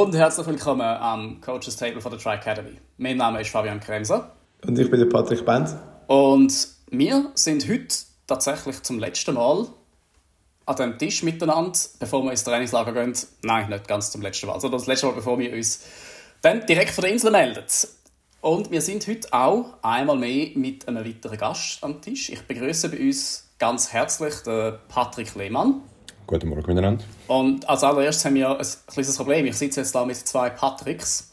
und herzlich willkommen am Coaches Table von der Tri Academy. Mein Name ist Fabian Kremser. Und ich bin der Patrick Benz. Und wir sind heute tatsächlich zum letzten Mal an dem Tisch miteinander, bevor wir ins Trainingslager gehen. Nein, nicht ganz zum letzten Mal, sondern das letzte Mal, bevor wir uns dann direkt von der Insel melden. Und wir sind heute auch einmal mehr mit einem weiteren Gast am Tisch. Ich begrüße bei uns ganz herzlich den Patrick Lehmann. Guten Morgen miteinander. Und als allererstes haben wir ein kleines Problem. Ich sitze jetzt da mit zwei Patricks.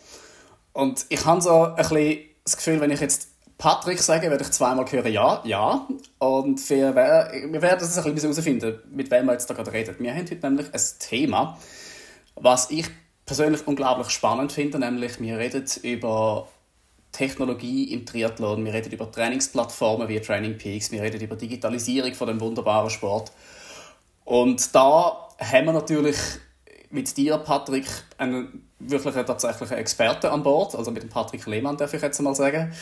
Und ich habe so ein bisschen das Gefühl, wenn ich jetzt Patrick sage, werde ich zweimal hören, ja, ja. Und wir, wir werden das ein bisschen herausfinden, mit wem wir jetzt da gerade reden. Wir haben heute nämlich ein Thema, was ich persönlich unglaublich spannend finde, nämlich wir reden über Technologie im Triathlon, wir reden über Trainingsplattformen wie Training Peaks, wir reden über Digitalisierung von dem wunderbaren Sport. Und da haben wir natürlich mit dir, Patrick, einen wirklich tatsächlichen Experten an Bord, also mit dem Patrick Lehmann, darf ich jetzt mal sagen.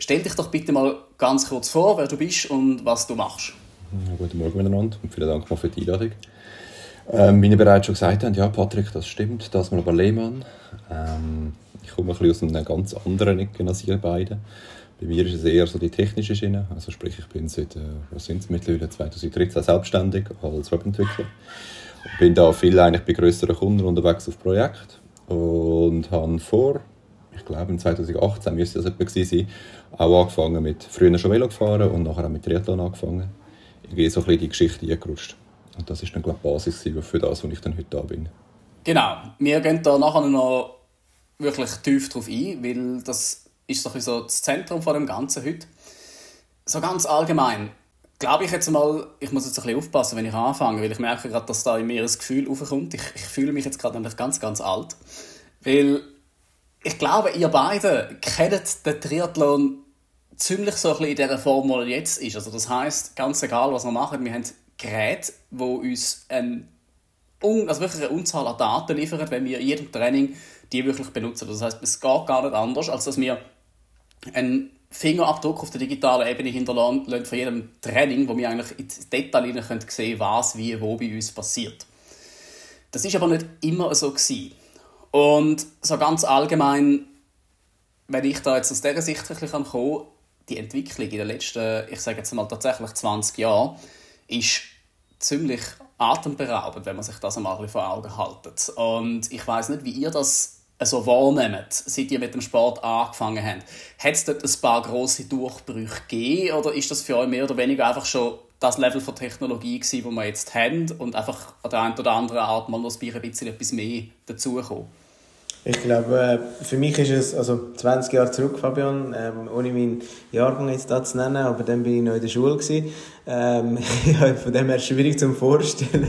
Stell dich doch bitte mal ganz kurz vor, wer du bist und was du machst. Guten Morgen miteinander und vielen Dank mal für die Einladung. Ähm, wie ihr bereits schon gesagt habt, ja, Patrick, das stimmt, das mal aber Lehmann. Ähm, ich komme ein bisschen aus einer ganz anderen Ecke als ihr beide. Bei mir ist es eher so die technische Schiene. Also sprich, ich bin seit, äh, was sind es mittlerweile, 2013 selbstständig als Webentwickler. Ich bin da viel eigentlich bei größeren Kunden unterwegs auf Projekt und habe vor, ich glaube in 2018 müsste das etwa sein, auch angefangen mit, früher schon Velo gefahren und nachher auch mit Triathlon angefangen. Gehe so ein bisschen die Geschichte eingerutscht. Und das ist dann, glaube ich, die Basis für das, wo ich dann heute da bin. Genau. Wir gehen da nachher noch wirklich tief drauf ein, weil das ist so, so das Zentrum von dem Ganzen heute. So ganz allgemein, glaube ich jetzt mal, ich muss jetzt ein bisschen aufpassen, wenn ich anfange, weil ich merke gerade, dass da in mir ein Gefühl aufkommt. Ich, ich fühle mich jetzt gerade nämlich ganz, ganz alt. Weil ich glaube, ihr beide kennt den Triathlon ziemlich so ein bisschen in der Form, wo er jetzt ist. Also das heißt, ganz egal, was wir machen, wir haben Geräte, die uns ein, also wirklich eine Unzahl an Daten liefern, wenn wir in jedem Training die wirklich benutzen. Das heißt, es geht gar nicht anders, als dass wir einen Fingerabdruck auf der digitalen Ebene hinterlassen von jedem Training, wo wir eigentlich ins Detail sehen können, was, wie, wo bei uns passiert. Das ist aber nicht immer so gewesen. Und so ganz allgemein, wenn ich da jetzt aus dieser Sicht ein bisschen komme, die Entwicklung in den letzten, ich sage jetzt mal tatsächlich 20 Jahren, ist ziemlich atemberaubend, wenn man sich das einmal vor Augen hält. Und ich weiß nicht, wie ihr das so wahrnehmt, seit ihr mit dem Sport angefangen habt. Hat es dort ein paar grosse Durchbrüche gegeben oder ist das für euch mehr oder weniger einfach schon das Level von Technologie gewesen, das wir jetzt haben und einfach an der einen oder anderen Art mal noch ein bisschen etwas mehr dazugekommen? Ich glaube, äh, für mich ist es, also 20 Jahre zurück, Fabian, ähm, ohne meinen Jahrgang jetzt da zu nennen, aber dann bin ich noch in der Schule gewesen. Ähm, ja, von dem her schwierig zu vorstellen.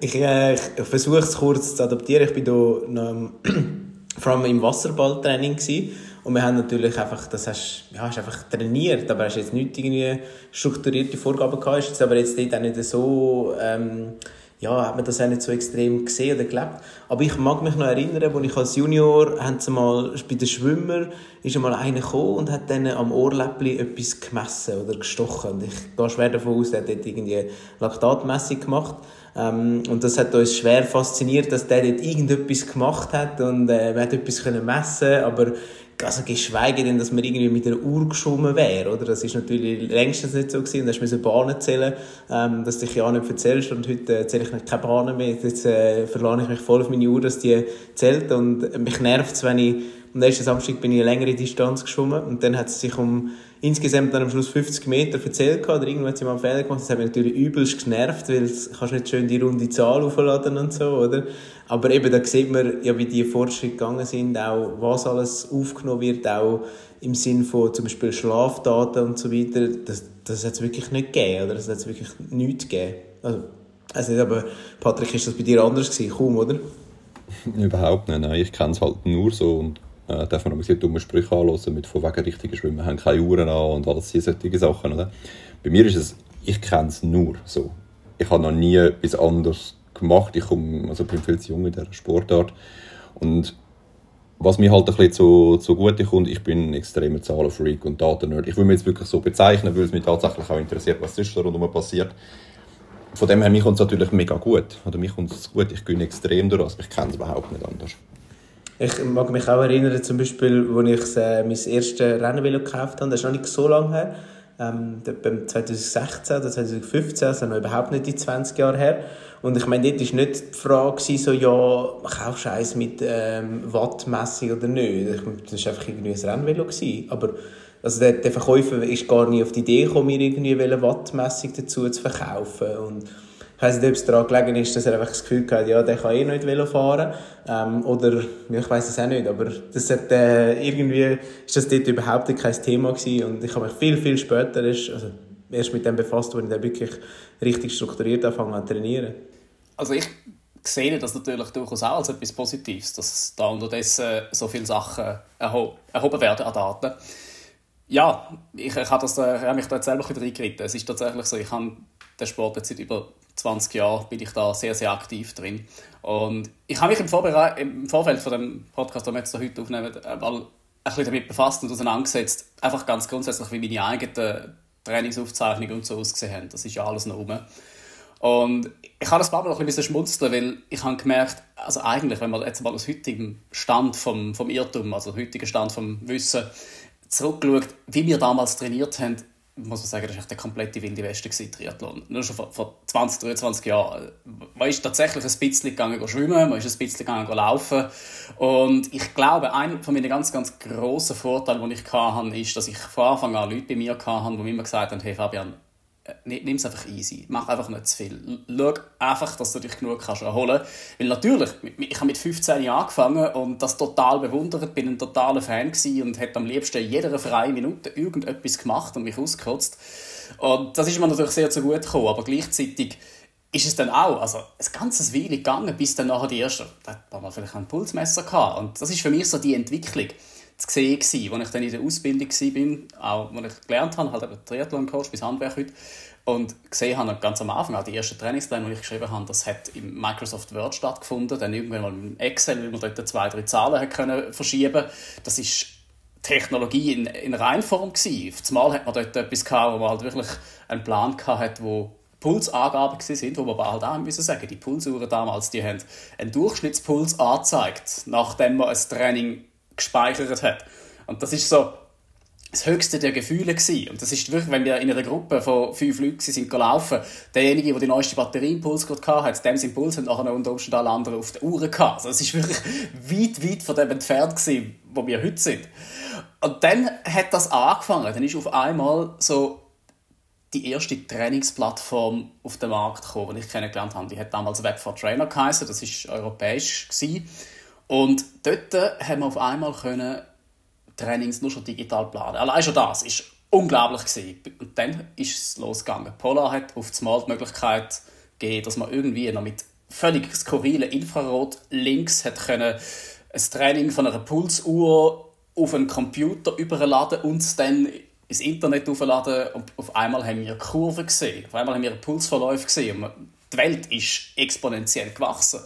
ich, äh, ich versuche es kurz zu adaptieren. Ich bin da noch, vor allem im Wasserballtraining gewesen. Und wir haben natürlich einfach, das hast, ja, einfach trainiert, aber hast jetzt nicht irgendwie strukturierte Vorgaben gehabt, ist jetzt aber jetzt dort auch nicht so, ähm, ja, hat man das auch nicht so extrem gesehen oder gelebt. Aber ich mag mich noch erinnern, als ich als Junior, mal, bei den Schwimmer, ist einmal einer gekommen und hat dann am Ohrläppchen etwas gemessen oder gestochen. Und ich gehe schwer davon aus, der hat dort irgendwie Laktatmessung gemacht. Ähm, und das hat uns schwer fasziniert, dass der dort irgendetwas gemacht hat und äh, man hat etwas können messen aber also geschweige denn, dass man irgendwie mit einer Uhr geschwommen wäre, oder? Das ist natürlich längstens nicht so gewesen. Hast müssen Bahnen zählen, ähm, dass dich ja nicht erzählst. Und heute äh, zähle ich nicht keine Bahnen mehr. Jetzt äh, verlane ich mich voll auf meine Uhr, dass die zählt. Und mich nervt es, wenn ich am nächsten Samstag bin ich eine längere Distanz geschwommen. Und dann hat es sich um insgesamt dann am Schluss 50 Meter erzählt oder irgendwann hat sie mal einen Fehler gemacht. Das hat mich natürlich übelst genervt, weil du kannst nicht schön die runde Zahl aufladen und so, oder? Aber eben, da sieht man ja, wie die Fortschritte gegangen sind, auch was alles aufgenommen wird, auch im Sinn von zum Beispiel Schlafdaten und so weiter. Das, das hat es wirklich nicht gegeben, oder? Das hat es wirklich nichts gegeben. Also, also nicht, aber Patrick, ist das bei dir anders gewesen? Kaum, oder? Überhaupt nicht, nein. Ich kenne es halt nur so und äh, darf man noch ein dumme Sprüche anhören mit von wegen richtigen Schwimmen, haben keine Uhren an und alles diese solche Sachen, oder? Bei mir ist es, ich kenne es nur so. Ich habe noch nie etwas anderes gemacht. Ich komme, also bin viel zu jung in dieser Sportart. Und was mir halt ein bisschen zu, kommt, ich bin ein extremer Zahlenfreak und Datennerd. Ich will mich jetzt wirklich so bezeichnen, weil es mich tatsächlich auch interessiert, was ist da rundherum passiert. von dem her, mir kommt es natürlich mega gut. Oder mir kommt es gut, ich gönne extrem durch, also ich kenne es überhaupt nicht anders. Ich mag mich auch erinnern, zum Beispiel, als ich äh, mein erstes Rennvelo gekauft habe, das ist noch nicht so lange her, ähm, 2016 oder 2015, also noch überhaupt nicht die 20 Jahre her. Und ich meine, dort war nicht die Frage, so, ja, kaufst du eins mit ähm, Wattmessung oder nicht? Das war einfach irgendwie ein Rennvelo. Aber also der, der Verkäufer ist gar nicht auf die Idee gekommen, mir irgendwie eine Wattmessung dazu zu verkaufen. Und ich weiß nicht, ob es daran gelegen ist, dass er einfach das Gefühl hat, ja, der kann eh nicht Velo fahren. Ähm, oder, ich weiß es auch nicht, aber das hat, äh, irgendwie ist das dort überhaupt kein Thema gewesen. Und ich habe mich viel, viel später erst, also erst mit dem befasst, wo ich dann wirklich richtig strukturiert angefangen zu trainieren. Also ich sehe das natürlich durchaus auch als etwas Positives, dass da unterdessen so viele Sachen erhoben werden an Daten. Ja, ich, ich, habe, das, äh, ich habe mich da jetzt selber wieder eingeritten. Es ist tatsächlich so, ich habe den Sport jetzt seit über 20 Jahren bin ich da sehr, sehr aktiv drin. Und ich habe mich im, Vorbere im Vorfeld von dem Podcast, den wir jetzt heute aufnehmen, mal ein bisschen damit befasst und auseinandergesetzt. Einfach ganz grundsätzlich, wie meine eigenen Trainingsaufzeichnungen und so ausgesehen haben. Das ist ja alles noch rum. Und ich habe das Mal noch ein bisschen schmunzeln, weil ich habe gemerkt, also eigentlich, wenn man jetzt mal aus heutigem Stand vom, vom Irrtum, also heutigen Stand vom Wissen, zurückschaut, wie wir damals trainiert haben, muss man sagen, das war der komplette wilde Westen, Triathlon. Nur schon vor, vor 20, 23 Jahren. Man ist tatsächlich ein bisschen gegangen schwimmen, man ist ein bisschen gegangen laufen. Und ich glaube, einer von meinen ganz, ganz grossen Vorteilen, die ich hatte, ist, dass ich von Anfang an Leute bei mir hatte, die mir immer gesagt haben, hey Fabian, nimm es einfach easy. Mach einfach nicht zu viel. Schau einfach, dass du dich genug kannst erholen kannst. Weil natürlich, ich habe mit 15 Jahren angefangen und das total bewundert, bin ein totaler Fan und hätte am liebsten jede freie Minute irgendetwas gemacht und mich ausgekotzt. Und das ist mir natürlich sehr zugute gekommen, aber gleichzeitig ist es dann auch, also ein ganzes Weile gegangen, bis dann nachher die erste, da hat man vielleicht ein Pulsmesser gehabt. Und das ist für mich so die Entwicklung zu sehen gewesen, als ich dann in der Ausbildung war, auch als ich gelernt habe, halt eben Triathlon-Coach bis Handwerk heute, und gesehen habe ganz am Anfang, auch die ersten Trainingspläne, die ich geschrieben habe, das hat im Microsoft Word stattgefunden, dann irgendwann mal im Excel, weil man dort zwei, drei Zahlen hat können verschieben Das ist Technologie in, in Reinform gewesen. Zumal hat man dort etwas gehabt, wo man halt wirklich einen Plan hatte, wo Pulsangaben sind, wo man aber halt auch müssen sagen, die Pulsuhren damals, die haben einen Durchschnittspuls angezeigt, nachdem man ein Training gespeichert hat. Und das ist so das höchste der Gefühle gewesen. Und das ist wirklich, wenn wir in einer Gruppe von fünf Leuten sind gelaufen, derjenige, der die neueste Batterieimpuls gerade hatte, dem sein Puls haben nachher unter Umständen alle anderen auf der Uhr gehabt. Also es ist wirklich weit, weit von dem entfernt gewesen, wo wir heute sind. Und dann hat das angefangen. Dann ist auf einmal so die erste Trainingsplattform auf den Markt gekommen, die ich kennengelernt habe. Die hat damals Web for Trainer geheißen. Das ist europäisch gewesen. Und dort haben wir auf einmal können Trainings nur schon digital planen. Allein schon das ist unglaublich gewesen. Und dann ist es losgegangen. Polar hat auf einmal die Möglichkeit gegeben, dass man irgendwie noch mit völlig skurrilen Infrarot-Links ein Training von einer Pulsuhr auf einen Computer überladen und dann ins Internet aufladen und auf einmal haben wir Kurven gesehen, auf einmal haben wir Pulsverläufe gesehen und die Welt ist exponentiell gewachsen.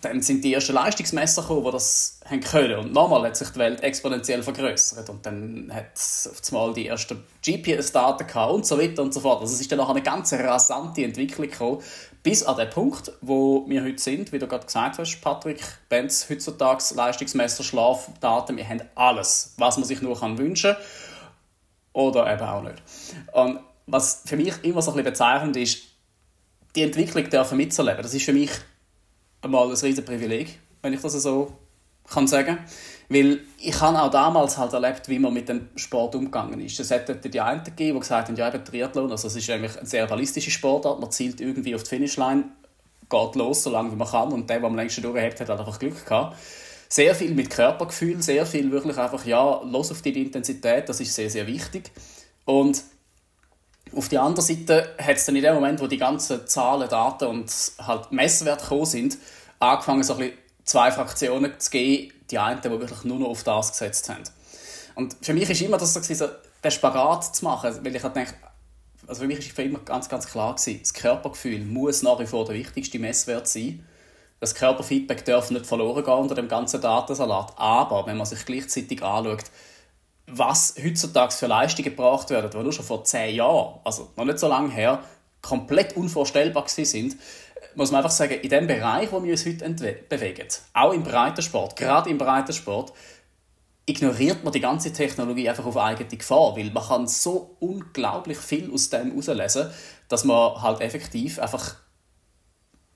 Dann sind die ersten Leistungsmesser gekommen, die das haben können. Und nochmal hat sich die Welt exponentiell vergrößert. Und dann hat es auf einmal die ersten GPS-Daten gehabt und so weiter und so fort. Also es ist dann noch eine ganz rasante Entwicklung gekommen, bis an den Punkt, wo wir heute sind, wie du gerade gesagt hast, Patrick, Benz, heutzutage Leistungsmesser, Schlafdaten, wir haben alles, was man sich nur kann wünschen kann. Oder eben auch nicht. Und was für mich immer so ein bisschen bezeichnend ist, die Entwicklung dürfen mitzuerleben. Das ist für mich einmal ein riesiges Privileg, wenn ich das so kann sagen weil ich habe auch damals halt erlebt, wie man mit dem Sport umgegangen ist. Es hat die einen gegeben, die gesagt haben, ja, eben Triathlon, also es ist eigentlich eine sehr ballistische Sportart, man zielt irgendwie auf die Finishline, geht los, so lange wie man kann und der, der am längsten durchhebt, hat einfach Glück gehabt. Sehr viel mit Körpergefühl, sehr viel wirklich einfach, ja, los auf die Intensität, das ist sehr, sehr wichtig. Und auf der anderen Seite hat es dann in dem Moment, wo die ganzen Zahlen, Daten und halt Messwerte gekommen sind, angefangen, so ein bisschen zwei Fraktionen zu geben. Die einen, die wirklich nur noch auf das gesetzt haben. Und für mich ist immer das so, den Spagat zu machen, weil ich halt denke, also für mich ist für immer ganz, ganz klar gewesen, das Körpergefühl muss nach wie vor der wichtigste Messwert sein. Das Körperfeedback darf nicht verloren gehen unter dem ganzen Datensalat. Aber wenn man sich gleichzeitig anschaut, was heutzutage für Leistungen gebracht werden, die nur schon vor zehn Jahren, also noch nicht so lange her, komplett unvorstellbar sind, muss man einfach sagen, in dem Bereich, wo wir uns heute bewegen, auch im Breitensport, gerade im Breitensport, ignoriert man die ganze Technologie einfach auf eigene Gefahr, weil man kann so unglaublich viel aus dem herauslesen, dass man halt effektiv einfach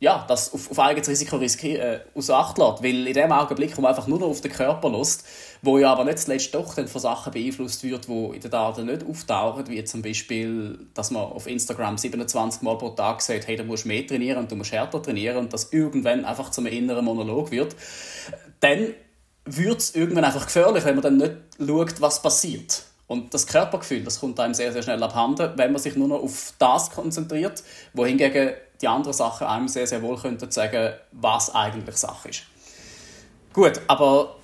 ja, das auf, auf eigenes Risiko äh, aus Acht lässt. Weil in dem Augenblick, wo man einfach nur noch auf den Körper lässt, wo ja aber nicht zuletzt doch dann von Sachen beeinflusst wird, die in den Daten nicht auftauchen, wie zum Beispiel, dass man auf Instagram 27 Mal pro Tag sagt, hey, du musst mehr trainieren und du musst härter trainieren und das irgendwann einfach zum inneren Monolog wird, dann wird es irgendwann einfach gefährlich, wenn man dann nicht schaut, was passiert. Und das Körpergefühl, das kommt einem sehr, sehr schnell abhanden, wenn man sich nur noch auf das konzentriert, wohingegen die anderen Sachen einem sehr, sehr wohl könnten sagen, was eigentlich Sache ist. Gut, aber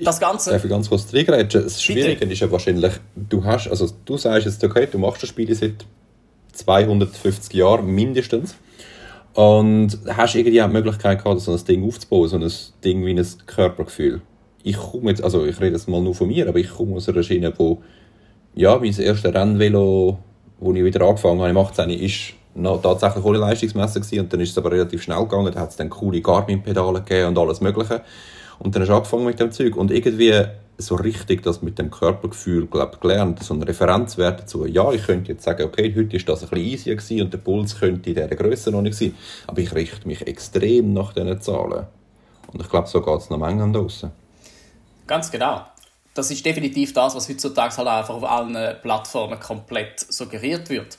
das Ganze... Darf ich ganz kurz reingrätschen? Das Schwierige ist ja wahrscheinlich, du hast, also du sagst jetzt, okay, du machst das Spiel seit 250 Jahren mindestens und hast irgendwie auch die Möglichkeit gehabt, so ein Ding aufzubauen, so ein Ding wie ein Körpergefühl. Ich komme jetzt, also ich rede jetzt mal nur von mir, aber ich komme aus einer Schiene, wo, ja, mein erstes Rennvelo, wo ich wieder angefangen habe, im 18, ist noch tatsächlich ohne Leistungsmesser gewesen, und dann ist es aber relativ schnell gegangen, da hat es dann coole Garmin-Pedale gegeben und alles mögliche. Und dann hast du angefangen mit dem Zeug und irgendwie so richtig das mit dem Körpergefühl glaub, gelernt, so ein Referenzwert dazu. Ja, ich könnte jetzt sagen, okay, heute ist das ein bisschen easier gewesen und der Puls könnte in dieser Größe noch nicht sein, aber ich richte mich extrem nach diesen Zahlen. Und ich glaube, so geht es noch Mengen draußen. Ganz genau. Das ist definitiv das, was heutzutage halt einfach auf allen Plattformen komplett suggeriert wird.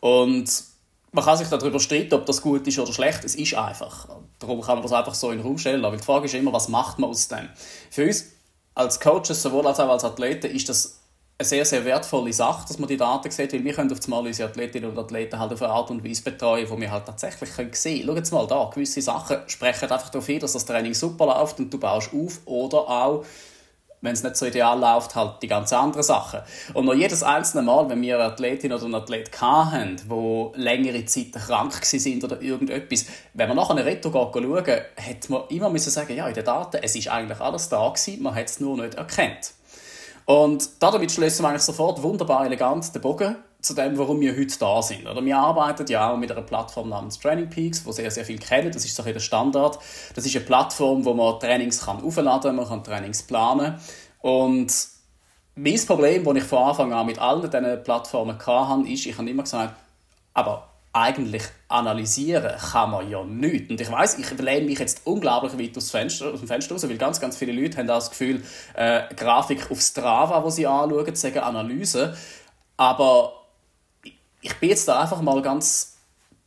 Und man kann sich darüber streiten, ob das gut ist oder schlecht. Es ist einfach. Darum kann man das einfach so in den Raum stellen. Aber die Frage ist immer, was macht man aus dem? Für uns als Coaches, sowohl als auch als Athleten, ist das eine sehr, sehr wertvolle Sache, dass man die Daten sieht, weil wir können auf einmal unsere Athletinnen und Athleten halt auf eine Art und Weise betreuen, wo wir halt tatsächlich sehen können. Schau mal da, gewisse Sachen sprechen einfach darauf hin, dass das Training super läuft und du baust auf oder auch wenn es nicht so ideal läuft, halt die ganz anderen Sachen. Und noch jedes einzelne Mal, wenn wir eine Athletin oder einen Athlet hatten, wo längere Zeit krank sind oder irgendetwas, wenn man nachher eine Retro schauen, hat man immer müssen sagen, ja, in den Daten, es ist eigentlich alles da gewesen, man hat es nur nicht erkannt. Und damit schließen wir eigentlich sofort wunderbar elegant den Bogen zu dem, warum wir heute da sind. Oder wir arbeiten ja auch mit einer Plattform namens Training Peaks, wo sehr, sehr viel kennen. Das ist so der Standard. Das ist eine Plattform, wo man Trainings kann aufladen kann, man kann Trainings planen. Und mein Problem, das ich von Anfang an mit allen diesen Plattformen hatte, ist, ich habe immer gesagt, aber eigentlich analysieren kann man ja nicht. Und ich weiß, ich lehne mich jetzt unglaublich weit aus, Fenster, aus dem Fenster raus, weil ganz, ganz viele Leute haben das Gefühl, äh, Grafik auf Strava, wo sie anschauen, sagen Analyse. Aber ich bin jetzt da einfach mal ganz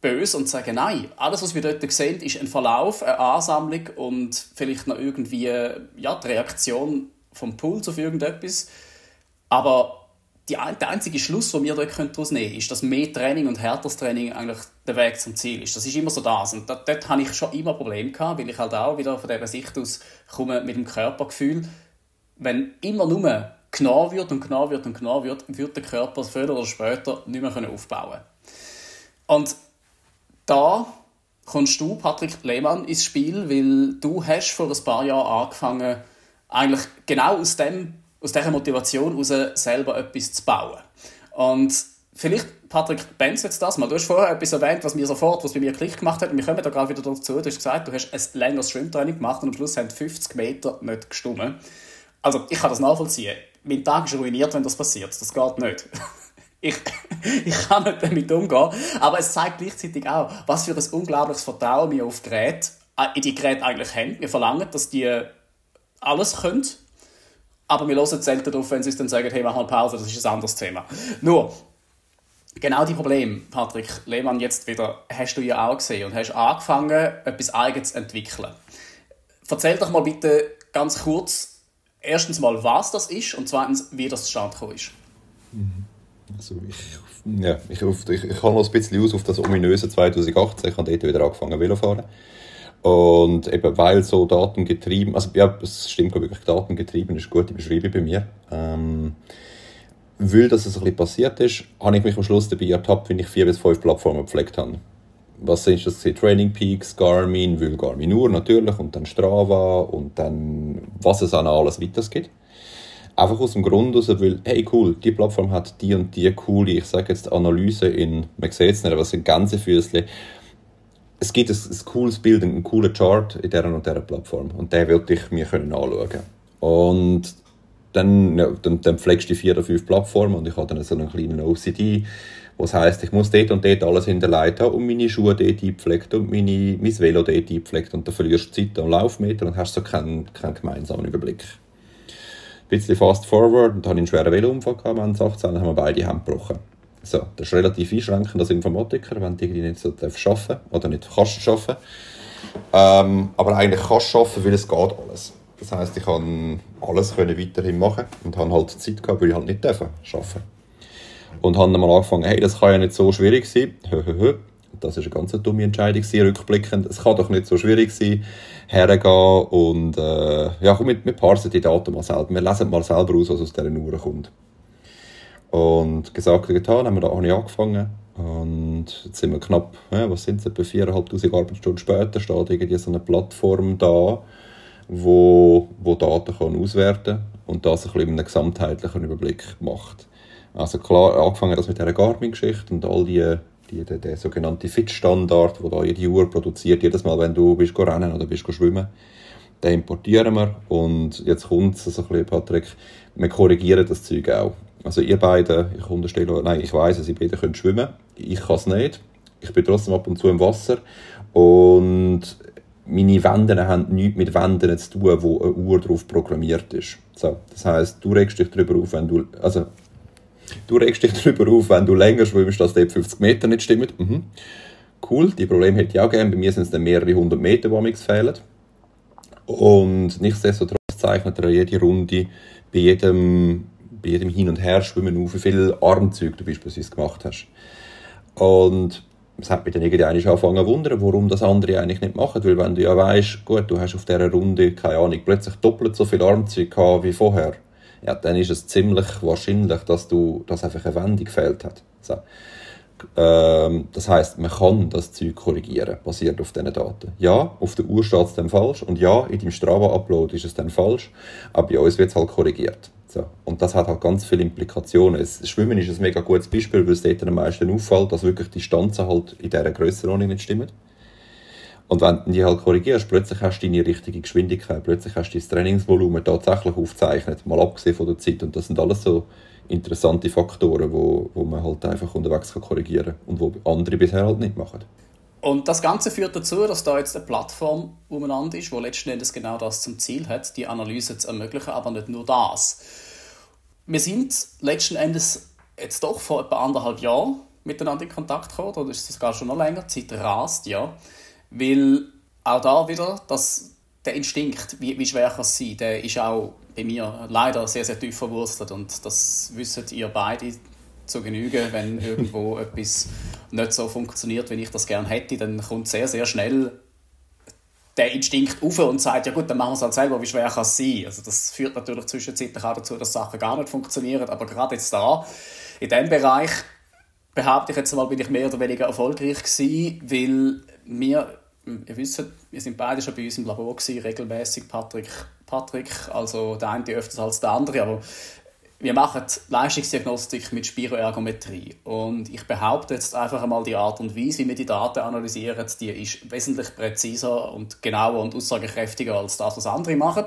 böse und sage, nein, alles, was wir dort sehen, ist ein Verlauf, eine Ansammlung und vielleicht noch irgendwie ja, die Reaktion vom Puls auf irgendetwas. Aber die, der einzige Schluss, den wir dort daraus nehmen können, ist, dass mehr Training und härteres Training eigentlich der Weg zum Ziel ist. Das ist immer so das. Und dort, dort habe ich schon immer Probleme gehabt, weil ich halt auch wieder von dieser Sicht aus komme mit dem Körpergefühl. Wenn immer nur genau wird und genau wird und genau wird, wird der Körper früher oder später nicht mehr aufbauen können. Und da kommst du, Patrick Lehmann, ins Spiel, weil du hast vor ein paar Jahren angefangen, eigentlich genau aus, dem, aus dieser Motivation heraus selber etwas zu bauen. Und vielleicht, Patrick, benst jetzt das mal. Du hast vorher etwas erwähnt, was mir sofort, was bei mir Klick gemacht hat. Und wir kommen da gerade wieder dazu. Du hast gesagt, du hast ein längeres Schwimmtraining gemacht und am Schluss haben 50 Meter nicht gestummen. Also, ich kann das nachvollziehen mein Tag ist ruiniert, wenn das passiert. Das geht nicht. Ich, ich kann nicht damit umgehen. Aber es zeigt gleichzeitig auch, was für ein unglaubliches Vertrauen wir auf Geräte, äh, in die Geräte eigentlich haben. Wir verlangen, dass die alles können. Aber wir hören selten darauf, wenn sie uns dann sagen, hey, mach mal Pause, das ist ein anderes Thema. Nur, genau die Probleme, Patrick Lehmann, jetzt wieder, hast du ja auch gesehen und hast angefangen, etwas Eigenes zu entwickeln. Erzähl doch mal bitte ganz kurz, erstens mal, was das ist und zweitens, wie das zustande gekommen ist. Also ich, ja, ich, ich, ich kann noch ein bisschen aus auf das ominöse 2018. Ich habe dort wieder angefangen Velo fahren. Und eben weil so datengetrieben, also ja, es stimmt wirklich, datengetrieben ist eine gute Beschreibung bei mir. Ähm, weil das ein bisschen passiert ist, habe ich mich am Schluss dabei ertappt, wenn ich vier bis fünf Plattformen gepflegt habe was sind das? Training Peaks, Garmin, will Garmin nur natürlich und dann Strava und dann was es an alles weiter gibt. Einfach aus dem Grund heraus, weil, hey cool, die Plattform hat die und die coole, ich sage jetzt Analyse in, man sieht es nicht, aber es sind Gänsefüßchen. Es gibt ein, ein cooles Bild, einen coolen Chart in dieser und dieser Plattform und den wollte ich mir können anschauen Und dann, ja, dann, dann pflegst du die vier oder fünf Plattformen und ich habe dann so einen kleinen OCD, was heißt, ich muss dort und dort alles hinterlegt haben und meine Schuhe dort eingepflegt und meine, mein Velo dort eingepflegt und dann verlierst du Zeit am Laufmeter und hast so keinen, keinen gemeinsamen Überblick ein bisschen fast forward und habe einen schweren Velounfall gehabt, wir 18, dann haben wir beide Hände gebrochen. So, das ist relativ einschränkend als Informatiker, wenn du irgendwie nicht so arbeiten oder nicht kannst arbeiten. Ähm, aber eigentlich kannst du arbeiten, weil es geht alles. Das heisst, ich konnte alles weiterhin machen und habe halt Zeit gehabt, weil ich halt nicht arbeiten durfte. Und habe dann mal angefangen, hey, das kann ja nicht so schwierig sein. Das war eine ganz dumme Entscheidung, rückblickend. Es kann doch nicht so schwierig sein, hergehen und äh, ja, komm, wir, wir parsen die Daten mal selber. Wir lesen mal selber aus, was aus dieser Uhr kommt. Und gesagt und getan, haben wir da auch nicht angefangen. Und jetzt sind wir knapp, ja, was sind es, etwa 4'500 Arbeitsstunden später, steht irgendwie so eine Plattform da, wo, wo Daten kann auswerten kann und das ein bisschen einen gesamtheitlichen Überblick macht. Also klar, angefangen das mit dieser Garmin-Geschichte und all die die, der, der sogenannte Fit-Standard, der da jede Uhr produziert, jedes Mal, wenn du bist rennen oder bist schwimmen, den importieren wir und jetzt kommt es so ein bisschen, Patrick, wir korrigieren das Zeug auch. Also ihr beide, ich unterstelle, nein, ich weiß, dass ihr beide könnt schwimmen, ich kann es nicht, ich bin trotzdem ab und zu im Wasser und meine Wände haben nichts mit Wänden zu tun, wo eine Uhr drauf programmiert ist. So, das heißt, du regst dich darüber auf, wenn du, also Du regst dich darüber auf, wenn du länger schwimmst, dass die 50 Meter nicht stimmen. Mhm. Cool, die Probleme hätte ich auch gerne. Bei mir sind es dann mehrere hundert Meter, die mir fehlen. Und nichtsdestotrotz zeichnet er jede Runde bei jedem, bei jedem Hin- und Herschwimmen auf, wie viele Armzüge du beispielsweise gemacht hast. Und es hat mich dann irgendwie angefangen zu wundern, warum das andere eigentlich nicht machen. Weil wenn du ja weißt, gut, du hast auf dieser Runde, keine Ahnung, plötzlich doppelt so viele Armzüge gehabt wie vorher ja, dann ist es ziemlich wahrscheinlich, dass du, dass einfach eine Wendung gefehlt hat. So. Ähm, das heißt, man kann das Zeug korrigieren, basiert auf diesen Daten. Ja, auf der Uhr steht es dann falsch und ja, in deinem Strava-Upload ist es dann falsch, aber bei uns wird es halt korrigiert. So. Und das hat halt ganz viele Implikationen. Das Schwimmen ist ein mega gutes Beispiel, weil es dort am meisten auffällt, dass wirklich die Stanzen halt in dieser Grössenordnung nicht stimmen. Und wenn du die halt korrigierst, plötzlich hast du deine richtige Geschwindigkeit, plötzlich hast du das Trainingsvolumen tatsächlich aufgezeichnet, mal abgesehen von der Zeit. Und das sind alles so interessante Faktoren, wo, wo man halt einfach unterwegs kann korrigieren kann und wo andere bisher halt nicht machen. Und das Ganze führt dazu, dass da jetzt eine Plattform umeinander ist, wo letzten Endes genau das zum Ziel hat, die Analyse zu ermöglichen, aber nicht nur das. Wir sind letzten Endes jetzt doch vor etwa anderthalb Jahren miteinander in Kontakt gekommen, oder ist das sogar schon noch länger, die Zeit rast, ja. Weil auch da wieder, das, der Instinkt, wie, wie schwer kann es sein, der ist auch bei mir leider sehr, sehr tief verwurzelt. Und das wisst ihr beide zu Genüge. Wenn irgendwo etwas nicht so funktioniert, wie ich das gerne hätte, dann kommt sehr, sehr schnell der Instinkt auf und sagt, ja gut, dann machen wir es halt selber, wie schwer kann es sein? Also das führt natürlich zwischenzeitlich auch dazu, dass Sachen gar nicht funktionieren, aber gerade jetzt da, in diesem Bereich, behaupte ich jetzt mal, bin ich mehr oder weniger erfolgreich gewesen, weil wir, ihr wisst, wir sind beide schon bei uns im Labor gewesen, regelmäßig Patrick, Patrick, also der eine öfters als der andere, aber wir machen Leistungsdiagnostik mit Spiroergometrie und ich behaupte jetzt einfach einmal die Art und Weise, wie wir die Daten analysieren, die ist wesentlich präziser und genauer und aussagekräftiger als das, was andere machen.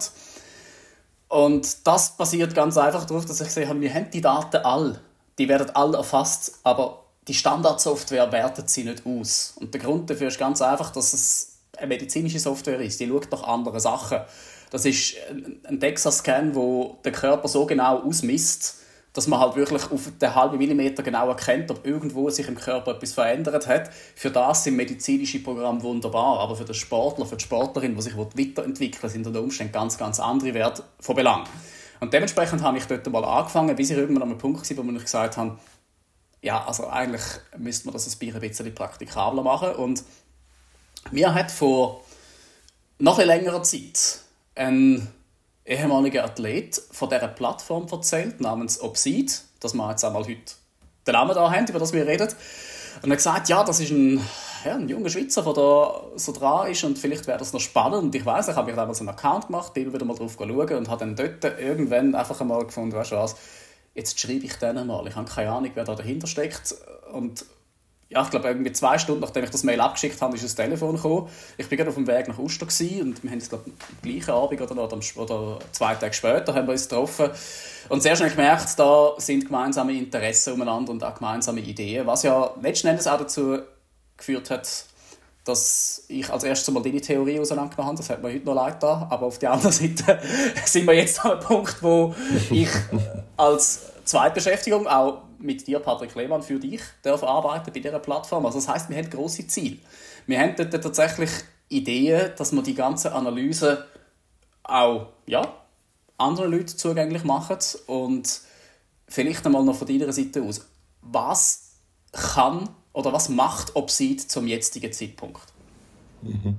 Und das basiert ganz einfach darauf, dass ich habe, wir haben die Daten alle. Die werden alle erfasst, aber die Standardsoftware wertet sie nicht aus. Und der Grund dafür ist ganz einfach, dass es eine medizinische Software ist. Die schaut nach anderen Sachen. Das ist ein DEXA-Scan, wo der Körper so genau ausmisst, dass man halt wirklich auf den halben Millimeter genau erkennt, ob irgendwo sich im Körper etwas verändert hat. Für das sind medizinische Programme wunderbar, aber für den Sportler, für die Sportlerin, die sich weiterentwickeln sind unter Umständen ganz, ganz andere Werte von Belang. Und dementsprechend habe ich dort mal angefangen, bis ich irgendwann an einem Punkt war, wo ich gesagt habe, ja, also eigentlich müsste man das ein bisschen praktikabler machen. Und mir hat vor noch längerer Zeit ein ehemaliger Athlet von dieser Plattform erzählt, namens Obsid, dass wir jetzt einmal heute den Namen da haben, über das wir reden. Und er hat gesagt, ja, das ist ein ja, ein junger Schweizer, der da so dran ist und vielleicht wäre das noch spannend. Ich weiß, ich habe mich damals einen Account gemacht, bin wieder mal drauf schauen und habe dann dort irgendwann einfach einmal gefunden, weißt du was, jetzt schreibe ich denen mal. Ich habe keine Ahnung, wer da dahinter steckt. Und ja, ich glaube, irgendwie zwei Stunden nachdem ich das Mail abgeschickt habe, ist das Telefon gekommen. Ich bin gerade auf dem Weg nach Uster und wir haben uns, glaube am gleichen Abend oder, oder, oder zwei Tage später haben wir uns getroffen und sehr schnell gemerkt, da sind gemeinsame Interessen umeinander und auch gemeinsame Ideen, was ja letzten Endes auch dazu geführt hat, dass ich als erstes einmal deine Theorie auseinandergenommen habe. Das hat mir heute noch leid da. Aber auf der anderen Seite sind wir jetzt an einem Punkt, wo ich als Zweitbeschäftigung auch mit dir, Patrick Lehmann, für dich darf arbeiten bei dieser Plattform. Also das heißt, wir haben große Ziele. Wir haben dort tatsächlich Ideen, dass wir die ganze Analyse auch ja, anderen Leuten zugänglich machen und vielleicht einmal noch von deiner Seite aus. Was kann oder was macht Obsid zum jetzigen Zeitpunkt? Mhm.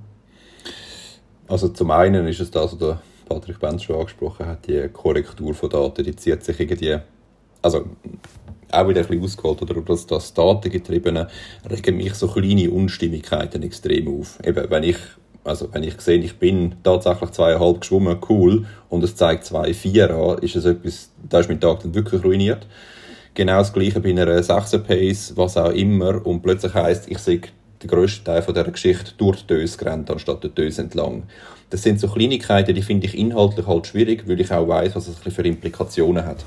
Also zum einen ist es das, was der Patrick Benz schon angesprochen hat, die Korrektur von Daten, die zieht sich irgendwie, also auch wieder ein bisschen ausgeholt, oder das, das Datengetriebene regen mich so kleine Unstimmigkeiten extrem auf. Eben, wenn ich, also wenn ich sehe, ich bin tatsächlich zweieinhalb geschwommen, cool, und es zeigt zwei, vier an, ist es etwas, da ist mein Tag dann wirklich ruiniert. Genau das Gleiche bei einer 6 Pace, was auch immer, und plötzlich heisst, ich sehe den grössten Teil von dieser Geschichte durch die Döse gerannt, anstatt der Döse entlang. Das sind so Kleinigkeiten, die finde ich inhaltlich halt schwierig, weil ich auch weiß, was es für Implikationen hat.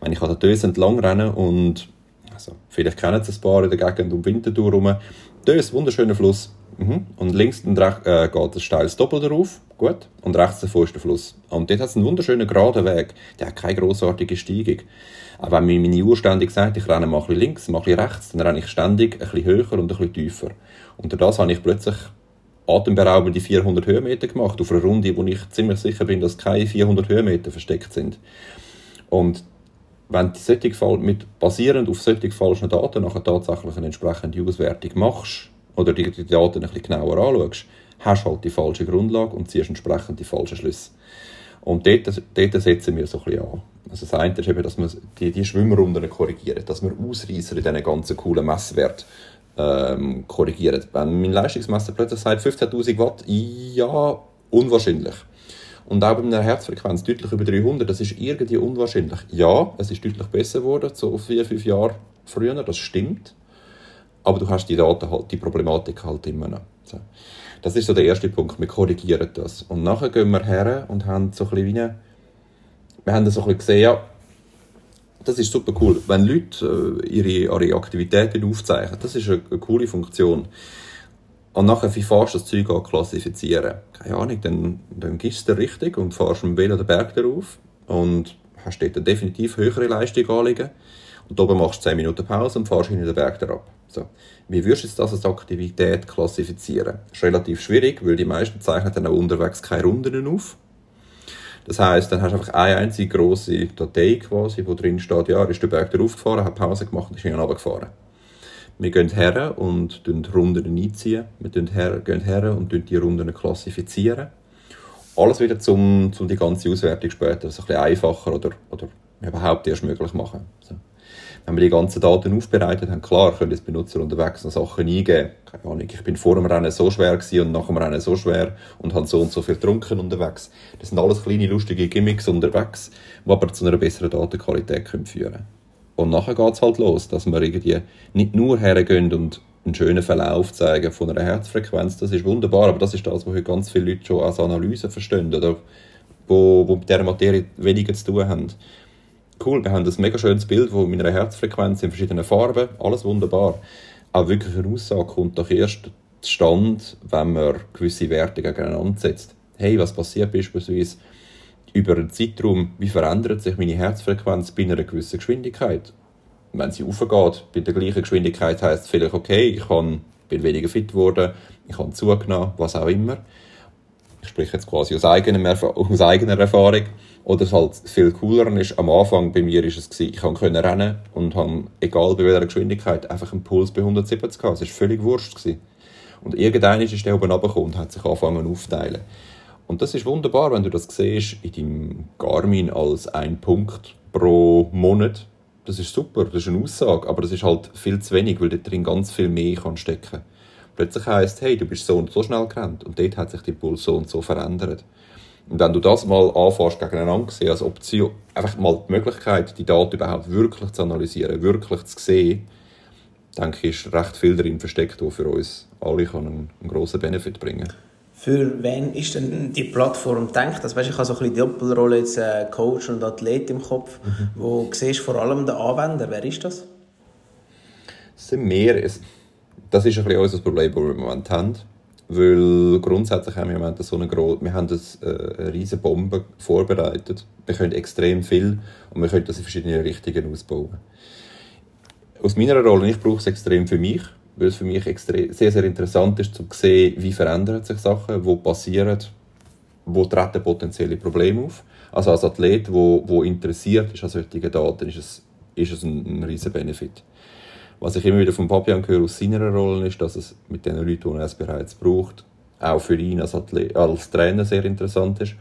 Wenn ich an der Döse entlang renne und also, vielleicht kennen Sie ein paar in der Gegend um Winterthur herum. Döse, wunderschöner Fluss. Mhm. Und links und rechts äh, geht ein steiles Doppel darauf. Gut. Und rechts davor ist der Fluss. Und dort hat es einen wunderschönen geraden Weg. Der hat keine grossartige Steigung. Aber wenn mir meine Uhr ständig sagt, ich renne mal ein links, mal ein rechts, dann renne ich ständig ein bisschen höher und ein bisschen tiefer. Und das habe ich plötzlich atemberaubende 400 Höhenmeter gemacht, auf einer Runde, wo ich ziemlich sicher bin, dass keine 400 Höhenmeter versteckt sind. Und wenn du mit, basierend auf solchen falschen Daten nachher tatsächlich eine entsprechende Auswertung machst oder die, die Daten ein bisschen genauer anschaust, hast du halt die falsche Grundlage und ziehst entsprechend die falschen Schlüsse. Und dort, dort setzen wir so ein bisschen an. Also das eine ist eben, dass wir die, die Schwimmrunden korrigieren, dass wir Ausreißer in diesen ganzen coolen Messwert ähm, korrigieren. Wenn mein Leistungsmesser plötzlich sagt 15'000 Watt, ja, unwahrscheinlich. Und auch bei einer Herzfrequenz deutlich über 300, das ist irgendwie unwahrscheinlich. Ja, es ist deutlich besser geworden, so vier, fünf Jahre früher, das stimmt. Aber du hast die Daten halt, die Problematik halt immer noch. So. Das ist so der erste Punkt, wir korrigieren das. Und nachher gehen wir her und haben so ein bisschen wie eine, wir haben so ein bisschen gesehen, ja, das ist super cool. Wenn Leute äh, ihre, ihre Aktivitäten aufzeichnen, das ist eine, eine coole Funktion. Und nachher, wie fährst du das Zeug an klassifizieren? Keine Ahnung, dann, dann gibst du richtig und fährst mit dem Velo den Berg darauf und hast dort eine definitiv höhere Leistung anliegen. Und oben machst du 10 Minuten Pause und fährst hinter den Berg darauf. So. Wie würdest du das als Aktivität klassifizieren? Das ist relativ schwierig, weil die meisten zeichnen dann auch unterwegs keine Runden auf. Das heißt, dann hast du einfach eine einzige grosse Datei quasi, wo drin steht, ja, ist der Berg darauf gefahren, hat Pause gemacht und ist hinten runtergefahren. Wir gehen her und Runden einziehen. Wir gehen her, gehen her und die Runden klassifizieren. Alles wieder, um, um die ganze Auswertung später so ein bisschen einfacher oder, oder überhaupt erst möglich machen. So wenn wir die ganzen Daten aufbereitet haben, klar, können jetzt Benutzer unterwegs noch Sachen eingeben. Keine Ahnung, ich bin vor dem Rennen so schwer und nach dem Rennen so schwer und habe so und so viel getrunken unterwegs. Das sind alles kleine, lustige Gimmicks unterwegs, die aber zu einer besseren Datenqualität führen können. Und nachher geht es halt los, dass wir irgendwie nicht nur hergehen und einen schönen Verlauf zeigen von einer Herzfrequenz, das ist wunderbar, aber das ist das, was heute ganz viele Leute schon als Analyse verstehen, oder wo mit dieser Materie weniger zu tun haben cool, wir haben ein mega schönes Bild von meiner Herzfrequenz in verschiedenen Farben, alles wunderbar. Aber wirklich eine Aussage kommt doch erst zustande, wenn man gewisse Werte gegeneinander setzt. Hey, was passiert beispielsweise über einen Zeitraum, wie verändert sich meine Herzfrequenz bei einer gewissen Geschwindigkeit? Wenn sie aufgeht, bei der gleichen Geschwindigkeit heißt es vielleicht, okay, ich bin weniger fit geworden, ich habe zugenommen, was auch immer. Ich spreche jetzt quasi aus eigener, aus eigener Erfahrung. Oder was halt viel cooler ist, am Anfang bei mir ist es ich konnte rennen und habe, egal bei welcher Geschwindigkeit, einfach einen Puls bei 170 gehabt. Es war völlig wurscht. Gewesen. Und irgendwann ist der oben runtergekommen und hat sich angefangen aufteilen. Und das ist wunderbar, wenn du das siehst in deinem Garmin als ein Punkt pro Monat. Das ist super, das ist eine Aussage, aber das ist halt viel zu wenig, weil da drin ganz viel mehr kann stecken plötzlich heisst, hey, du bist so und so schnell gerannt und dort hat sich der Puls so und so verändert. Und wenn du das mal anfängst gegeneinander sehen, als Option, einfach mal die Möglichkeit, die Daten überhaupt wirklich zu analysieren, wirklich zu sehen, denke ich, ist recht viel darin versteckt, was für uns alle kann einen, einen grossen Benefit bringen kann. Für wen ist denn die Plattform gedacht? Also, weißt, ich habe so ein bisschen die Doppelrolle jetzt äh, Coach und Athlet im Kopf. Mhm. Wo siehst du vor allem den Anwender? Wer ist das? Es sind mehr. Das ist ein bisschen unser Problem, das wir im Moment haben. Weil grundsätzlich haben wir im Moment so eine wir haben das, äh, eine riesige Bombe vorbereitet. Wir können extrem viel und wir können das in verschiedene Richtungen ausbauen. Aus meiner Rolle, ich brauche es extrem für mich weil es für mich extrem, sehr, sehr interessant ist, zu sehen, wie verändern sich Sachen, wo passieren, wo treten potenzielle Probleme auf. Also als Athlet, wo, wo interessiert ist an solchen Daten, ist es, ist es ein, ein riesen Benefit. Was ich immer wieder von Papian höre aus seiner Rolle ist, dass es mit den Leuten, die er bereits braucht, auch für ihn als, Athlet, als Trainer sehr interessant ist,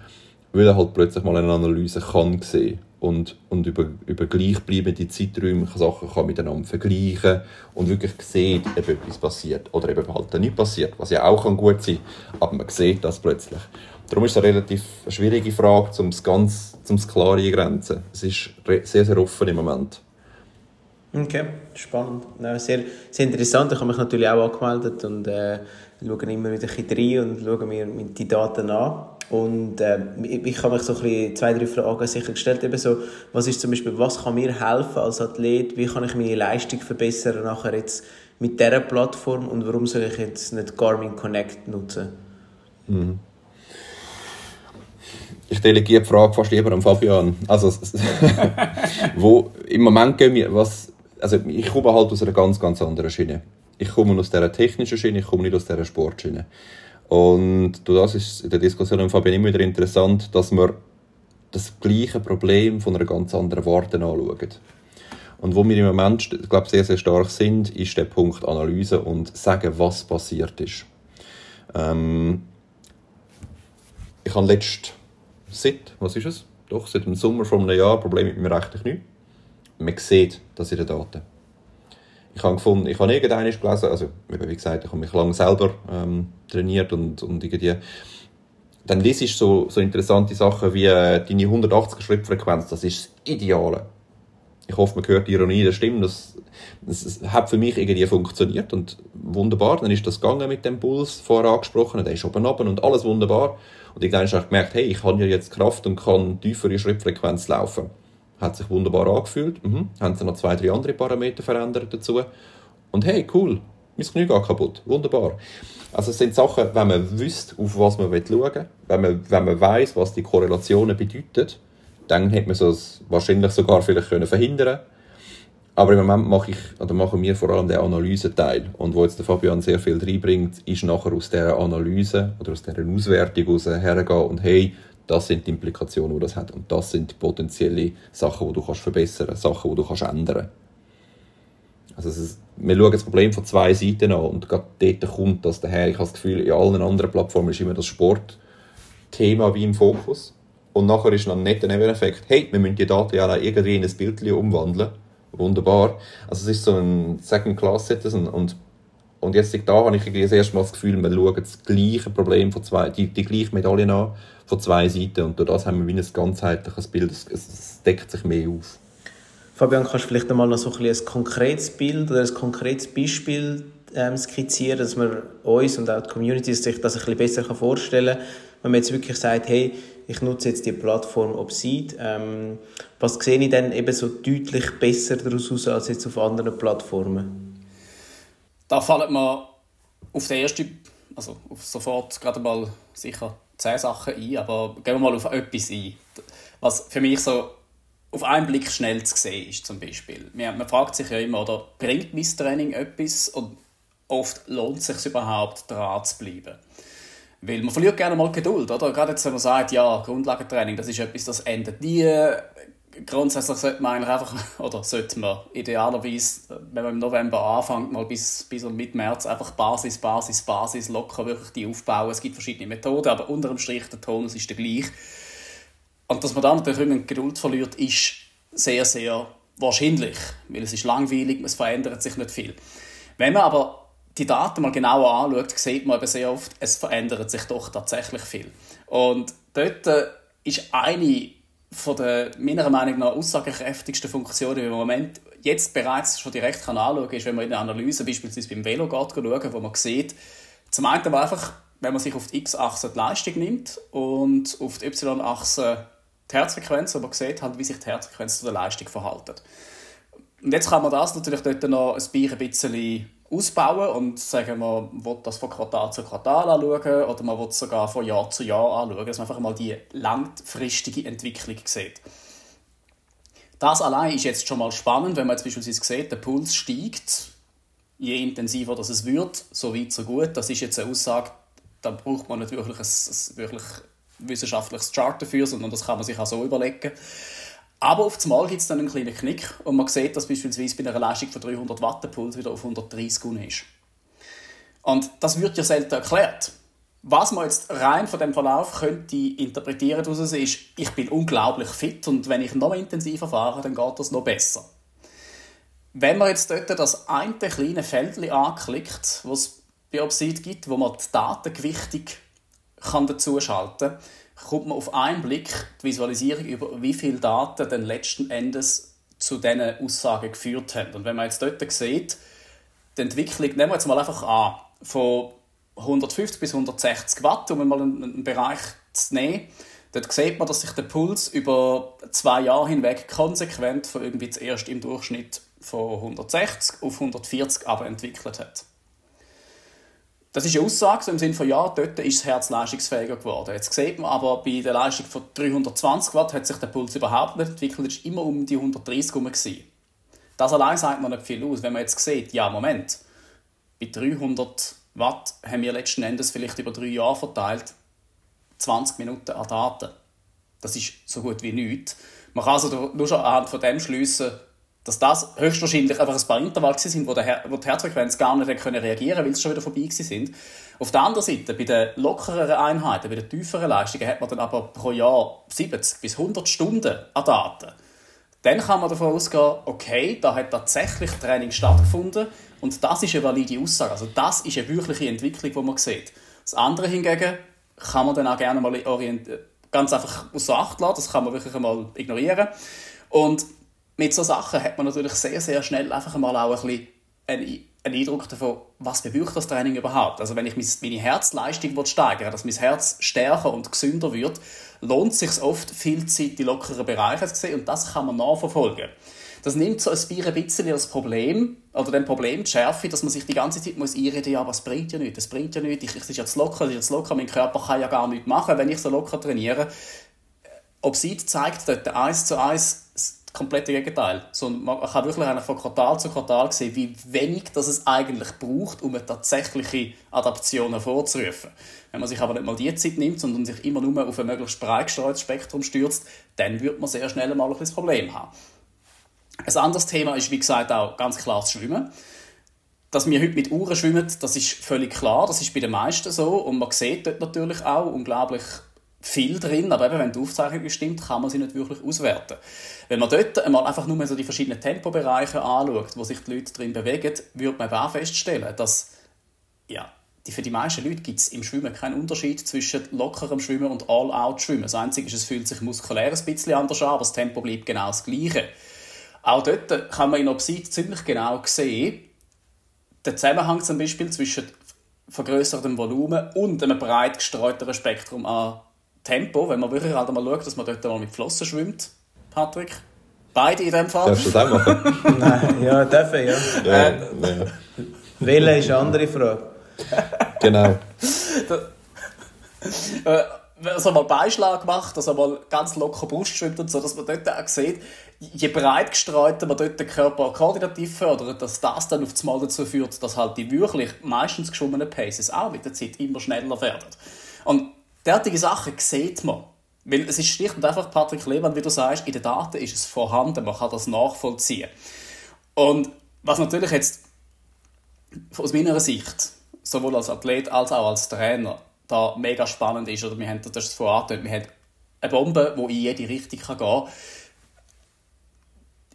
weil er halt plötzlich mal eine Analyse kann sehen und, und über, über gleichbleibende Zeiträume Sachen kann miteinander vergleichen und wirklich sieht, ob etwas passiert oder eben halt nicht passiert, was ja auch kann gut sein aber man sieht das plötzlich. Darum ist es eine relativ schwierige Frage, um es ganz um es klar eingrenzen. Es ist sehr, sehr offen im Moment. Okay, spannend. Ja, sehr, sehr interessant. Ich habe mich natürlich auch angemeldet und äh, schaue immer wieder ein bisschen rein und schaue mir die Daten an. Und äh, ich habe mich so ein bisschen zwei, drei Fragen sichergestellt. Eben so, was ist zum Beispiel, was kann mir helfen als Athlet? Wie kann ich meine Leistung verbessern nachher jetzt mit dieser Plattform? Und warum soll ich jetzt nicht Garmin Connect nutzen? Mhm. Ich delegiere die Frage fast lieber an Fabian. Also, wo, im Moment gehen wir, was, also ich komme halt aus einer ganz, ganz anderen Schiene. Ich komme aus dieser technischen Schiene, ich komme nicht aus dieser Sportschiene. Und das ist in der Diskussion mit Fabian immer wieder interessant, dass wir das gleiche Problem von einer ganz anderen Warte anschauen. Und wo wir im Moment, ich glaube, sehr, sehr stark sind, ist der Punkt Analyse und sagen, was passiert ist. Ähm, ich habe letzt, seit, was ist es? Doch, seit dem Sommer von einem Jahr Problem mit meinem rechten Knie. Man sieht das in den Daten ich habe gefunden, ich habe irgendeinen gelesen, also wie gesagt, ich habe mich lange selber ähm, trainiert und, und irgendwie dann liest so, so interessante Sachen wie äh, deine 180er Schrittfrequenz, das ist das Ideale. Ich hoffe, man hört die Ironie, das stimmt, das, das, hat für mich irgendwie funktioniert und wunderbar, dann ist das gegangen mit dem Puls, vorher angesprochen, der ist oben oben und alles wunderbar. Und ich habe gemerkt, hey, ich habe ja jetzt Kraft und kann tiefere Schrittfrequenz laufen. Hat sich wunderbar angefühlt. Mhm. Haben sie noch zwei, drei andere Parameter verändert dazu. Und hey, cool, mein Knie geht kaputt. Wunderbar. Also es sind Sachen, wenn man wüsste, auf was man schauen will, wenn man, wenn man weiss, was die Korrelationen bedeuten, dann hätte man es wahrscheinlich sogar vielleicht können verhindern aber im Moment mache ich, oder machen wir vor allem den Analyseteil. Und wo jetzt der Fabian sehr viel reinbringt, ist nachher aus dieser Analyse oder aus dieser Auswertung hergehen und hey, das sind die Implikationen, die das hat. Und das sind potenzielle Sachen, die du kannst verbessern kannst, Sachen, die du kannst ändern Also ist, wir schauen das Problem von zwei Seiten an und gerade dort kommt das daher. Ich habe das Gefühl, in allen anderen Plattformen ist immer das Sportthema wie im Fokus. Und nachher ist noch ein netter Nebeneffekt, hey, wir müssen die Daten ja irgendwie in ein Bild umwandeln. Wunderbar. Also es ist so ein Second-Class-Citizen und und jetzt da habe ich das erste Mal das Gefühl, wir schauen das gleiche Problem von zwei, die, die gleiche Medaille an, von zwei Seiten. Und durch das haben wir wie ein ganzheitliches Bild, es, es deckt sich mehr auf. Fabian, kannst du vielleicht einmal noch so ein, ein konkretes Bild oder ein konkretes Beispiel ähm, skizzieren, dass man uns und auch die Community sich das ein bisschen besser vorstellen kann, wenn man jetzt wirklich sagt, hey, ich nutze jetzt die Plattform Obseed, ähm, was sehe ich dann eben so deutlich besser daraus aus als jetzt auf anderen Plattformen? Da fallen mir auf den ersten, also auf sofort gerade mal sicher zehn Sachen ein, aber gehen wir mal auf etwas ein. Was für mich so auf einen Blick schnell zu sehen ist, zum Beispiel. Man, fragt sich ja immer, oder bringt mein Training etwas? Und oft lohnt es sich überhaupt, dran zu bleiben. Weil man verliert gerne mal Geduld, oder? Gerade jetzt, wenn man sagt, ja, Grundlagentraining, das ist etwas, das endet nie grundsätzlich sollte man eigentlich einfach, oder sollte man idealerweise, wenn man im November anfängt, mal bis, bis und März einfach Basis, Basis, Basis locker wirklich die aufbauen. Es gibt verschiedene Methoden, aber unter dem Strich der Tonus ist der gleich. Und dass man dann natürlich Geduld verliert, ist sehr, sehr wahrscheinlich, weil es ist langweilig, es verändert sich nicht viel. Wenn man aber die Daten mal genauer anschaut, sieht man eben sehr oft, es verändert sich doch tatsächlich viel. Und dort äh, ist eine von der meiner Meinung nach aussagekräftigsten Funktionen, die man im Moment jetzt bereits schon direkt kann anschauen kann, ist, wenn man in der Analyse beispielsweise beim Velo schauen, wo man sieht, zum einen einfach, wenn man sich auf die X-Achse die Leistung nimmt und auf die Y-Achse die Herzfrequenz, wo man sieht, halt, wie sich die Herzfrequenz zu der Leistung verhält. Und jetzt kann man das natürlich dort noch ein bisschen ausbauen und sagen, man will das von Quartal zu Quartal anschauen oder man will es sogar von Jahr zu Jahr anschauen, dass man einfach mal die langfristige Entwicklung sieht. Das allein ist jetzt schon mal spannend, wenn man jetzt beispielsweise sieht, der Puls steigt, je intensiver das es wird, so weit, so gut. Das ist jetzt eine Aussage, da braucht man nicht wirklich ein, ein wirklich wissenschaftliches Chart dafür, sondern das kann man sich auch so überlegen. Aber auf einmal gibt es dann einen kleinen Knick und man sieht, dass beispielsweise bei einer Leistung von 300 Watt der Puls wieder auf 130 Gun ist. Und das wird ja selten erklärt. Was man jetzt rein von dem Verlauf könnte interpretieren daraus ist, ich bin unglaublich fit und wenn ich noch intensiver fahre, dann geht das noch besser. Wenn man jetzt dort das eine kleine Feld anklickt, was es bei Obsid gibt, wo man die Datengewichtung kann dazuschalten kann, kommt man auf einen Blick die Visualisierung über, wie viele Daten dann letzten Endes zu diesen Aussagen geführt haben. Und wenn man jetzt dort sieht, die Entwicklung, nehmen wir jetzt mal einfach an, von 150 bis 160 Watt, um mal einen, einen Bereich zu nehmen, dort sieht man, dass sich der Puls über zwei Jahre hinweg konsequent von irgendwie zuerst im Durchschnitt von 160 auf 140 aber entwickelt hat. Das ist eine Aussage so im Sinne von, ja, dort ist das Herz leistungsfähiger geworden. Jetzt sieht man aber, bei der Leistung von 320 Watt hat sich der Puls überhaupt nicht entwickelt, war immer um die 130 herum. Das allein sagt man nicht viel aus. Wenn man jetzt sieht, ja, Moment, bei 300 Watt haben wir letzten Endes vielleicht über drei Jahre verteilt 20 Minuten an Daten. Das ist so gut wie nichts. Man kann also nur schon anhand von dem schliessen, dass das höchstwahrscheinlich einfach ein paar Intervalle sind, wo, wo die Herzfrequenz gar nicht können reagieren weil sie schon wieder vorbei sind. Auf der anderen Seite, bei den lockereren Einheiten, bei den tieferen Leistungen, hat man dann aber pro Jahr 70 bis 100 Stunden an Daten. Dann kann man davon ausgehen, okay, da hat tatsächlich Training stattgefunden und das ist eine valide Aussage. Also das ist eine wirkliche Entwicklung, die man sieht. Das andere hingegen kann man dann auch gerne mal ganz einfach aus Acht lassen, das kann man wirklich einmal ignorieren. Und mit solchen Sachen hat man natürlich sehr, sehr schnell einfach mal auch ein bisschen einen, Eindruck davon, was bewirkt das Training überhaupt. Also wenn ich meine Herzleistung steigern dass mein Herz stärker und gesünder wird, lohnt es sich oft, viel Zeit in lockeren Bereichen zu sehen und das kann man nachverfolgen. Das nimmt so ein bisschen das Problem, oder dem Problem die Schärfe, dass man sich die ganze Zeit muss einreden ja, was bringt ja nichts, das bringt ja nichts, ich, es ist jetzt locker, es ist jetzt locker, mein Körper kann ja gar nichts machen, wenn ich so locker trainiere. Obsid zeigt dort eins zu eins komplette Gegenteil. So, man kann wirklich von Quartal zu Quartal sehen, wie wenig das es eigentlich braucht, um eine tatsächliche Adaption hervorzurufen. Wenn man sich aber nicht mal die Zeit nimmt, sondern sich immer nur auf ein möglichst breit gestreutes Spektrum stürzt, dann wird man sehr schnell mal ein Problem haben. Ein anderes Thema ist, wie gesagt, auch ganz klar das Schwimmen. Dass wir heute mit Uhren schwimmen, das ist völlig klar, das ist bei den meisten so und man sieht dort natürlich auch unglaublich viel drin, aber eben, wenn die Aufzeichnung stimmt, kann man sie nicht wirklich auswerten. Wenn man dort einmal einfach nur so die verschiedenen Tempobereiche anschaut, wo sich die Leute drin bewegen, wird man auch feststellen, dass ja, für die meisten Leute gibt es im Schwimmen keinen Unterschied zwischen lockerem Schwimmen und All-Out-Schwimmen. Das Einzige ist, es fühlt sich muskulär ein bisschen anders an, aber das Tempo bleibt genau das gleiche. Auch dort kann man in Obsid ziemlich genau sehen, den Zusammenhang zum Beispiel zwischen vergrößertem Volumen und einem breit gestreuteren Spektrum an Tempo, wenn man wirklich halt mal schaut, dass man dort mal mit Flossen schwimmt, Patrick. Beide in dem Fall. Darfst du das auch machen? Nein, ja, dürfen, ja. ja, äh, ja. Wählen ist eine andere Frage. genau. Äh, also mal Beischlag macht, dass er mal ganz locker Brust schwimmt und so, dass man dort auch sieht, je breit gestreuter man dort den Körper koordinativ fördert, dass das dann auf das Mal dazu führt, dass halt die wirklich meistens geschwommenen Paces auch mit der Zeit immer schneller werden. Und derartige Sachen sieht man. Weil es ist schlicht und einfach, Patrick Lehmann, wie du sagst, in den Daten ist es vorhanden, man kann das nachvollziehen. Und was natürlich jetzt aus meiner Sicht, sowohl als Athlet als auch als Trainer, da mega spannend ist, oder wir haben das vorher wir haben eine Bombe, die in jede Richtung gehen kann.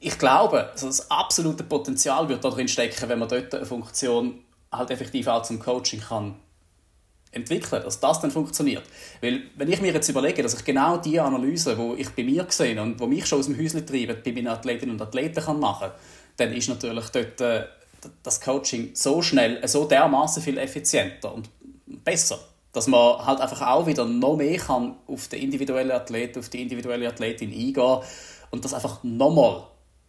Ich glaube, das absolute Potenzial wird darin stecken, wenn man dort eine Funktion halt effektiv auch zum Coaching kann entwickeln, dass das dann funktioniert. Weil, wenn ich mir jetzt überlege, dass ich genau die Analyse, die ich bei mir gesehen und die mich schon aus dem Häuschen treiben, bei meinen Athletinnen und Athleten kann machen kann, dann ist natürlich dort äh, das Coaching so schnell, so dermaßen viel effizienter und besser, dass man halt einfach auch wieder noch mehr kann auf den individuellen Athlet, auf die individuelle Athletin eingehen und das einfach nochmal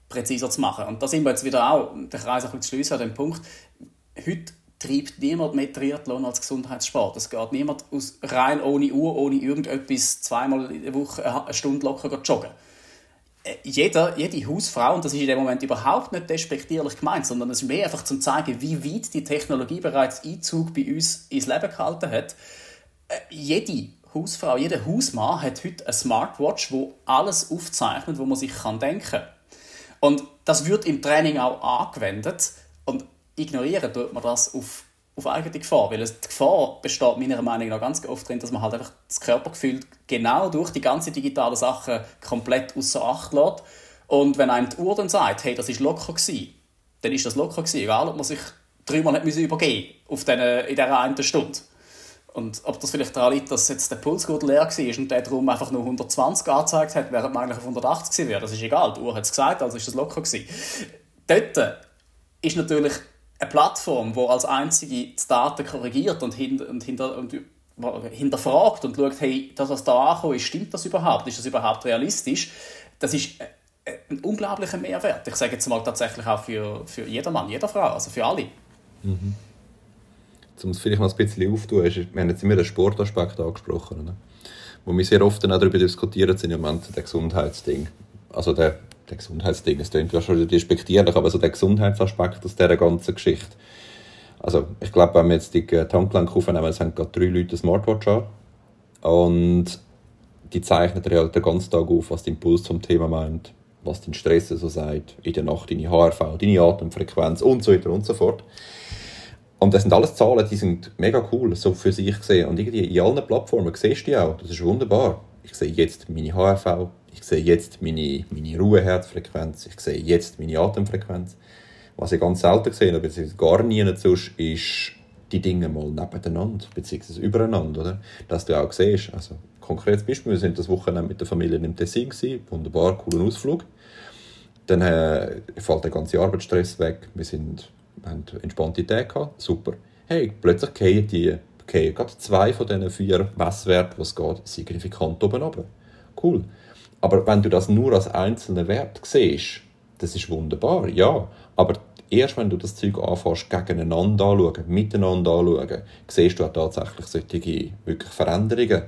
präziser zu machen. Und da sind wir jetzt wieder auch, der Kreis ein bisschen zu schliessen an dem Punkt, heute treibt niemand mehr Triathlon als Gesundheitssport. Es geht niemand aus rein ohne Uhr, ohne irgendetwas zweimal in der Woche eine Stunde locker joggen. Äh, jeder, jede Hausfrau, und das ist in dem Moment überhaupt nicht despektierlich gemeint, sondern es ist mehr einfach zum zeigen, wie weit die Technologie bereits Einzug bei uns ins Leben gehalten hat. Äh, jede Hausfrau, jeder Hausmann hat heute eine Smartwatch, wo alles aufzeichnet, wo man sich denken kann. Und das wird im Training auch angewendet. Ignorieren tut man das auf, auf eigene Gefahr. Weil die Gefahr besteht meiner Meinung nach ganz oft darin, dass man halt einfach das Körpergefühl genau durch die ganze digitale Sache komplett außer Acht lässt. Und wenn einem die Uhr dann sagt, hey, das ist locker gewesen, dann ist das locker gewesen, egal ob man sich dreimal nicht übergeben auf den, in dieser einen Stunde. Und ob das vielleicht daran liegt, dass jetzt der Pulsgurt leer war und der darum einfach nur 120 angezeigt hat, während man eigentlich auf 180 wäre, das ist egal. Die Uhr hat es gesagt, also ist das locker gewesen. Dort ist natürlich eine Plattform, die als einzige die Daten korrigiert und, hinter, und, hinter, und hinterfragt und schaut, hey, das, was da ankommt, ist, stimmt das überhaupt? Ist das überhaupt realistisch? Das ist ein unglaublicher Mehrwert. Ich sage jetzt mal tatsächlich auch für, für jedermann, jeder Frau, also für alle. Mhm. Um es vielleicht noch ein bisschen aufzutun, wir haben jetzt immer den Sportaspekt angesprochen, ne? wo wir sehr oft dann auch darüber diskutieren, sind im Moment der Gesundheitsding. Also der der Gesundheitsding, es klingt ja schon despektierlich, aber so der Gesundheitsaspekt aus dieser ganzen Geschichte. Also ich glaube, wenn wir jetzt die Tankgelenke aufnehmen, es haben gerade drei Leute eine Smartwatch an und die zeichnen dir den ganzen Tag auf, was dein Puls zum Thema meint, was dein Stress so sagt, in der Nacht deine HRV, deine Atemfrequenz und so weiter und so fort. Und das sind alles Zahlen, die sind mega cool, so für sich gesehen. Und irgendwie in allen Plattformen siehst du die auch, das ist wunderbar. Ich sehe jetzt meine HRV, ich sehe jetzt meine, meine Ruheherzfrequenz, ich sehe jetzt meine Atemfrequenz. Was ich ganz selten sehe, beziehungsweise gar nie sonst, ist die Dinge mal nebeneinander, beziehungsweise übereinander, oder? Dass du auch siehst, also konkretes Beispiel, wir sind das Wochenende mit der Familie im Tessin gewesen, wunderbar, cooler Ausflug. Dann äh, fällt der ganze Arbeitsstress weg, wir, sind, haben entspannte Tage gehabt, super. Hey, plötzlich fallen die, fallen gerade zwei von diesen vier Messwerten, was geht, signifikant oben runter. Cool. Aber wenn du das nur als einzelnen Wert siehst, das ist wunderbar, ja. Aber erst wenn du das Zeug anfängst, gegeneinander anschauen, miteinander anschauen, siehst du auch tatsächlich solche wirklich Veränderungen.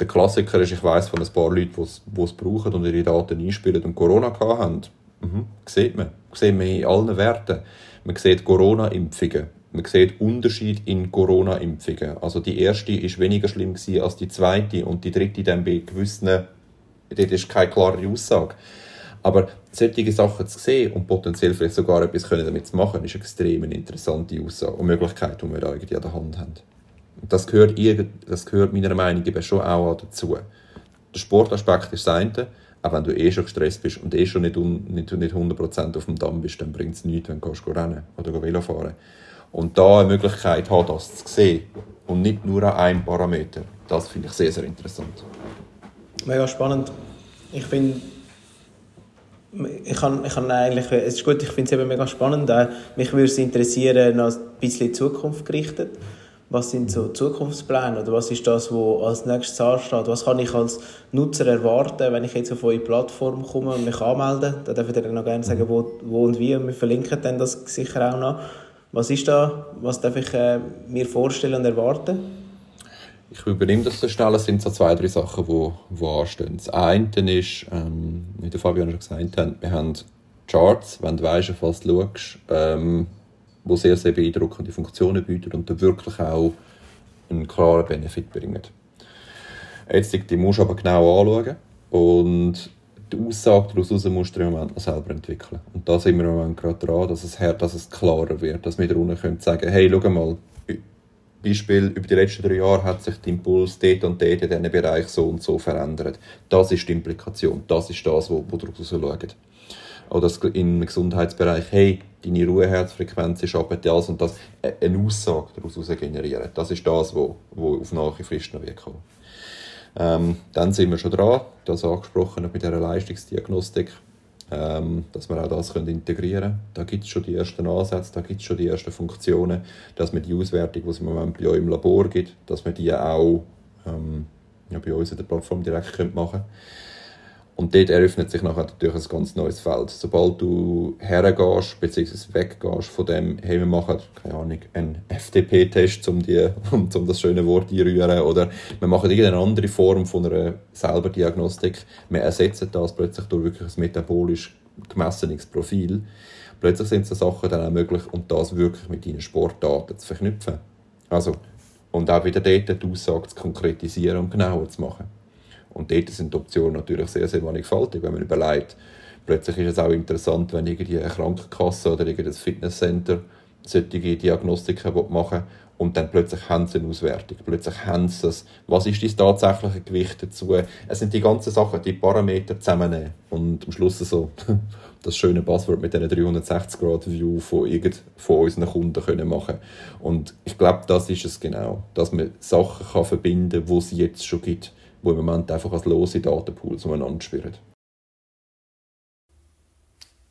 Der Klassiker ist, ich weiß von ein paar Leuten, die es brauchen und ihre Daten einspielen und Corona haben. Mhm, sieht man. Sieht man in allen Werten. Man sieht Corona-Impfungen. Man sieht Unterschied in Corona-Impfungen. Also die erste ist weniger schlimm als die zweite und die dritte dann bei gewissen dort ist keine klare Aussage. Aber solche Sachen zu sehen und potenziell vielleicht sogar etwas damit zu machen, ist eine extrem interessante Aussage und Möglichkeit, die wir da irgendwie an der Hand haben. Und das gehört, das gehört meiner Meinung nach schon auch dazu. Der Sportaspekt ist das eine, auch wenn du eh schon gestresst bist und eh schon nicht, nicht, nicht 100% auf dem Damm bist, dann bringt es nichts, wenn du rennen oder Velo fahren Und da eine Möglichkeit hat, das zu sehen und nicht nur an einem Parameter, das finde ich sehr, sehr interessant. Mega spannend. Ich finde, ich kann, ich kann eigentlich, es ist gut, ich finde es eben mega spannend. Mich würde es interessieren, noch ein bisschen in Zukunft gerichtet. Was sind so Zukunftspläne oder was ist das, was als nächstes ansteht? Was kann ich als Nutzer erwarten, wenn ich jetzt auf eure Plattform komme und mich anmelde? Da darf ich dir noch gerne sagen, wo, wo und wie. Und wir verlinken dann das sicher auch noch. Was ist da? Was darf ich äh, mir vorstellen und erwarten? Ich übernehme das so schnell. Es sind so zwei, drei Sachen, die, die anstehen. Das eine ist, ähm, wie der Fabian schon gesagt hat, wir haben Charts, wenn du weißt, auf was du schaust, ähm, die sehr, sehr beeindruckende Funktionen bieten und dir wirklich auch einen klaren Benefit bringen. Jetzt die musst du aber genau anschauen und die Aussage daraus musst du im Moment noch selber entwickeln. Und da sind wir im Moment gerade dran, dass es, her, dass es klarer wird, dass wir darunter können sagen, hey, schau mal, Beispiel, über die letzten drei Jahre hat sich der Impuls dort und dort in diesem Bereich so und so verändert. Das ist die Implikation, das ist das, wo, wo daraus schaut. oder im Gesundheitsbereich, hey, deine Ruheherzfrequenz ist aber das und das, eine Aussage daraus generieren. Das ist das, wo, wo auf nahe Frist noch wird kommen. Ähm, dann sind wir schon dran, das angesprochen mit dieser Leistungsdiagnostik, ähm, dass wir auch das können integrieren können. Da gibt es schon die ersten Ansätze, da gibt es schon die ersten Funktionen, dass wir die Auswertung, die es im Moment bei euch im Labor gibt, dass wir die auch ähm, ja, bei uns in der Plattform direkt machen können. Und dort eröffnet sich nachher natürlich ein ganz neues Feld. Sobald du hergehst, bzw. weggehst von dem, hey, wir machen, keine Ahnung, einen FTP-Test, um, um, das schöne Wort einrühren, oder wir machen irgendeine andere Form von einer selber Diagnostik, wir ersetzen das plötzlich durch wirklich ein metabolisch gemessenes Profil. Plötzlich sind so Sachen dann auch möglich, um das wirklich mit deinen Sportdaten zu verknüpfen. Also, und auch wieder dort die Aussage zu konkretisieren und genauer zu machen. Und dort sind die Optionen natürlich sehr, sehr mannigfaltig, wenn man überlegt, plötzlich ist es auch interessant, wenn irgendwie eine Krankenkasse oder irgendein Fitnesscenter solche Diagnostiken machen und dann plötzlich haben sie eine Auswertung. Plötzlich haben sie das. Was ist das tatsächliche Gewicht dazu? Es sind die ganzen Sachen, die Parameter zusammennehmen und am Schluss so das schöne Passwort mit einer 360-Grad-View von, von unseren Kunden können machen Und ich glaube, das ist es genau, dass man Sachen kann verbinden kann, die es jetzt schon gibt die im Moment einfach als lose Datenpools umeinander schwirren.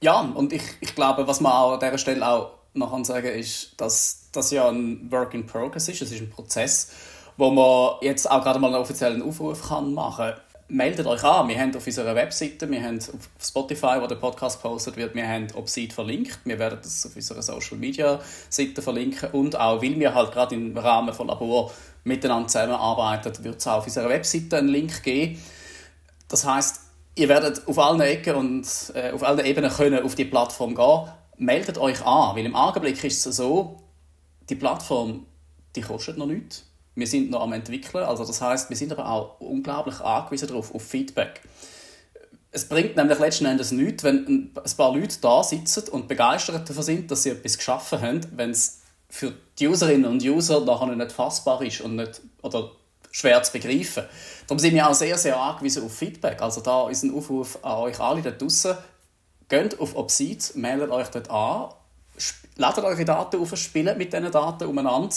Ja, und ich, ich glaube, was man auch an dieser Stelle auch noch sagen ist, dass das ja ein Work in Progress ist. Es ist ein Prozess, wo man jetzt auch gerade mal einen offiziellen Aufruf kann machen kann. Meldet euch an. Wir haben auf unserer Webseite, wir haben auf Spotify, wo der Podcast postet wird, wir haben Obsid verlinkt. Wir werden das auf unserer Social Media Seite verlinken und auch, weil wir halt gerade im Rahmen von Labor miteinander zusammenarbeitet, wird es auch auf unserer Webseite einen Link geben. Das heißt, ihr werdet auf allen Ecken und äh, auf allen Ebenen können auf die Plattform gehen. Meldet euch an, weil im Augenblick ist es so, die Plattform, die kostet noch nichts. Wir sind noch am entwickeln, also das heißt, wir sind aber auch unglaublich angewiesen darauf, auf Feedback. Es bringt nämlich letzten Endes nichts, wenn ein paar Leute da sitzen und begeistert davon sind, dass sie etwas geschaffen haben, wenn es für die Userinnen und User nachher nicht fassbar ist und nicht, oder schwer zu begreifen. Darum sind wir auch sehr, sehr angewiesen auf Feedback. Also da ist ein Aufruf an euch alle da draußen. Geht auf Obsid, meldet euch dort an, ladet eure Daten auf, spielt mit diesen Daten umeinander,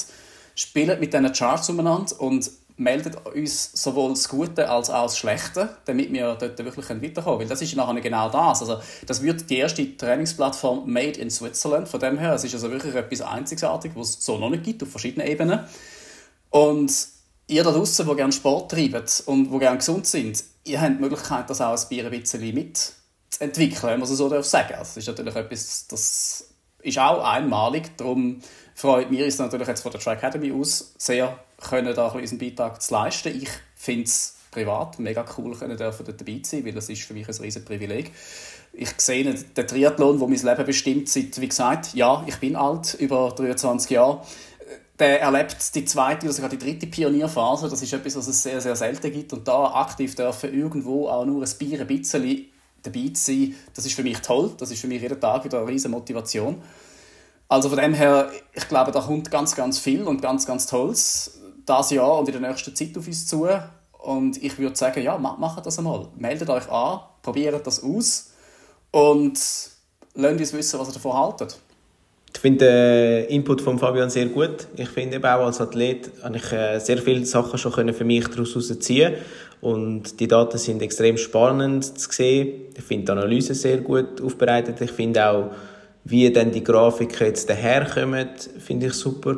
spielt mit diesen Charts umeinander und meldet uns sowohl das Gute als auch das Schlechte, damit wir dort wirklich weiterkommen. Weil das ist nachher genau das. Also, das wird die erste Trainingsplattform made in Switzerland. Von dem her, es ist also wirklich etwas Einzigartiges, was es so noch nicht gibt, auf verschiedenen Ebenen. Und ihr da draußen, die gerne Sport treiben und die gerne gesund sind, ihr habt die Möglichkeit, das auch ein Bier ein bisschen mitzuentwickeln, wenn man es so sagen darf. Das ist natürlich etwas, das ist auch einmalig. Darum freut mich es natürlich jetzt von der Tri Academy aus sehr, können da unseren Beitrag zu leisten. Ich finde es privat mega cool, können dürfen dort dabei sein, weil das ist für mich ein riesen Privileg. Ich sehe den Triathlon, wo mein Leben bestimmt, seit, wie gesagt, ja, ich bin alt, über 23 Jahre. Der erlebt die zweite oder sogar die dritte Pionierphase. Das ist etwas, was es sehr, sehr selten gibt. Und da aktiv dürfen irgendwo auch nur ein Bier ein bisschen dabei sein, das ist für mich toll. Das ist für mich jeden Tag wieder eine riesen Motivation. Also von dem her, ich glaube, da kommt ganz, ganz viel und ganz, ganz Tolles das Jahr und in der nächsten Zeit auf uns zu. Und ich würde sagen, ja, macht das einmal. Meldet euch an, probiert das aus und lasst uns wissen, was ihr davon haltet. Ich finde den Input von Fabian sehr gut. Ich finde auch als Athlet habe ich äh, sehr viele Sachen schon für mich daraus ziehen und die Daten sind extrem spannend zu sehen. Ich finde die Analyse sehr gut aufbereitet. Ich finde auch, wie dann die Grafiken jetzt daherkommen, finde ich super.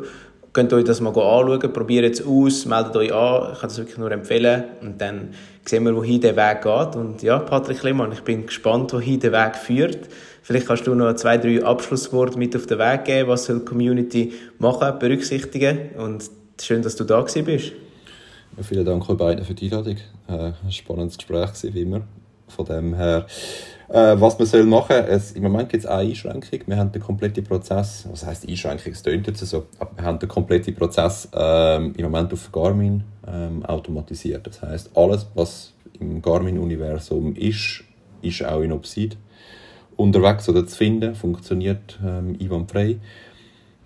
Könnt euch das mal anschauen, probiert es aus, meldet euch an, ich kann das wirklich nur empfehlen und dann sehen wir, wohin der Weg geht. Und ja, Patrick Lehmann, ich bin gespannt, wohin der Weg führt. Vielleicht kannst du noch zwei, drei Abschlussworte mit auf den Weg geben, was soll die Community machen, berücksichtigen und schön, dass du da bist. Ja, vielen Dank euch beiden für die Einladung. Äh, ein spannendes Gespräch wie immer. Von dem her äh, was man soll machen soll, im Moment gibt es eine Einschränkung. Wir haben den kompletten Prozess, was heisst Einschränkung, es klingt jetzt so, aber wir haben den kompletten Prozess ähm, im Moment auf Garmin ähm, automatisiert. Das heisst, alles, was im Garmin-Universum ist, ist auch in Obsid unterwegs oder zu finden, funktioniert ähm, einwandfrei.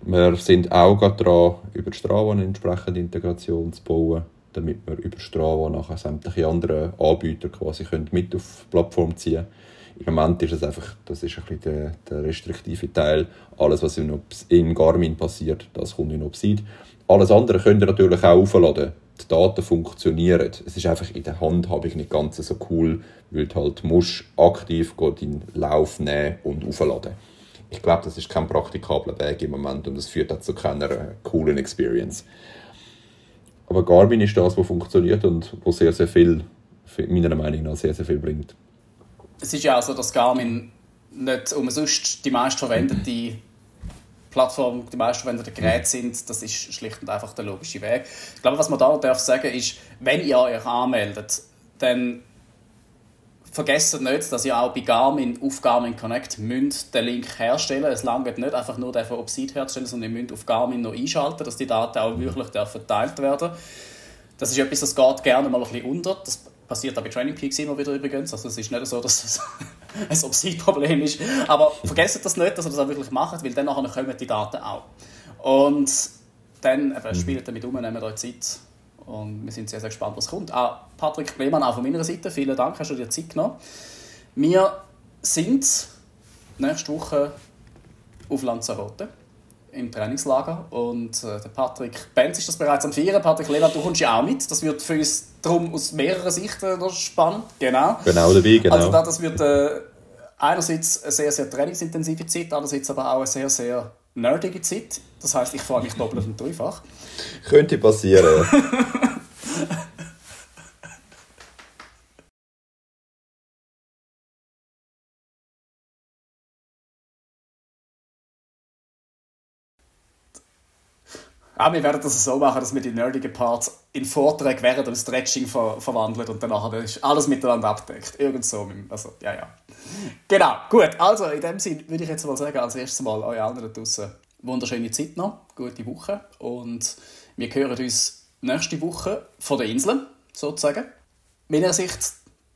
Wir sind auch gerade dran, über Strava eine entsprechende Integration zu bauen, damit wir über Strava nachher sämtliche anderen Anbieter quasi mit auf die Plattform ziehen können Im Moment ist es einfach, das ist ein bisschen der, der restriktive Teil. Alles, was in, in Garmin passiert, das kommt in Obsid. Alles andere könnt ihr natürlich auch aufladen. Die Daten funktionieren. Es ist einfach in der Handhabung nicht ganz so cool, weil du halt musst aktiv deinen Lauf nehmen und aufladen. Ich glaube, das ist kein praktikabler Weg im Moment und es führt auch zu keiner coolen Experience. Aber Garmin ist das, was funktioniert und wo sehr, sehr viel, meiner Meinung nach, sehr, sehr viel bringt. Es ist ja auch so, dass Garmin nicht umsonst die meistverwendete Plattform, die meistverwendeten Geräte sind. Das ist schlicht und einfach der logische Weg. Ich glaube, was man da darf sagen ist, wenn ihr euch anmeldet, dann vergesst nicht, dass ihr auch bei Garmin auf Garmin Connect müsst den Link herstellen Es langt nicht einfach nur den von Obsid herzustellen, sondern ihr müsst auf Garmin noch einschalten, dass die Daten auch wirklich verteilt werden Das ist etwas, das geht gerne mal ein bisschen unter. Das passiert auch bei Training Peaks immer wieder übrigens. Also es ist nicht so, dass es ein Obsid-Problem ist. Aber vergesst das nicht, dass ihr das auch wirklich macht, weil dann kommen die Daten auch. Und dann eben, mhm. spielt damit um, nehmt euch Zeit und wir sind sehr, sehr gespannt, was kommt. Auch Patrick Klemann, auch von meiner Seite, vielen Dank, hast du dir Zeit genommen. Wir sind nächste Woche auf Lanzarote im Trainingslager und äh, der Patrick Benz ist das bereits am Feiern. Patrick Leland, du kommst ja auch mit. Das wird für uns darum aus mehreren Sichten noch spannend. Genau. Genau dabei, genau. Also das wird äh, einerseits eine sehr, sehr trainingsintensive Zeit, andererseits aber auch eine sehr, sehr nerdige Zeit. Das heißt, ich freue mich doppelt und dreifach. Könnte passieren. Ah, wir werden das so machen, dass wir die nerdigen Parts in Vorträge während dem Stretching ver verwandeln und danach ist alles miteinander abdeckt. Irgend so. Also, ja, ja. Genau, gut. Also, in dem Sinne würde ich jetzt mal sagen, als erstes Mal euch anderen draußen wunderschöne Zeit noch, gute Woche und wir hören uns nächste Woche von der Insel, sozusagen. Meiner Sicht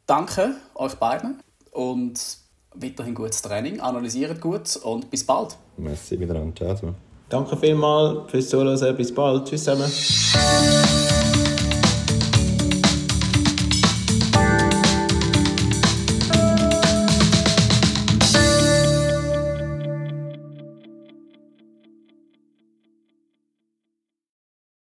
danke euch beiden und weiterhin gutes Training, analysiert gut und bis bald. Merci miteinander. Ciao. Danke vielmals fürs Zuhören. Bis bald. Tschüss zusammen.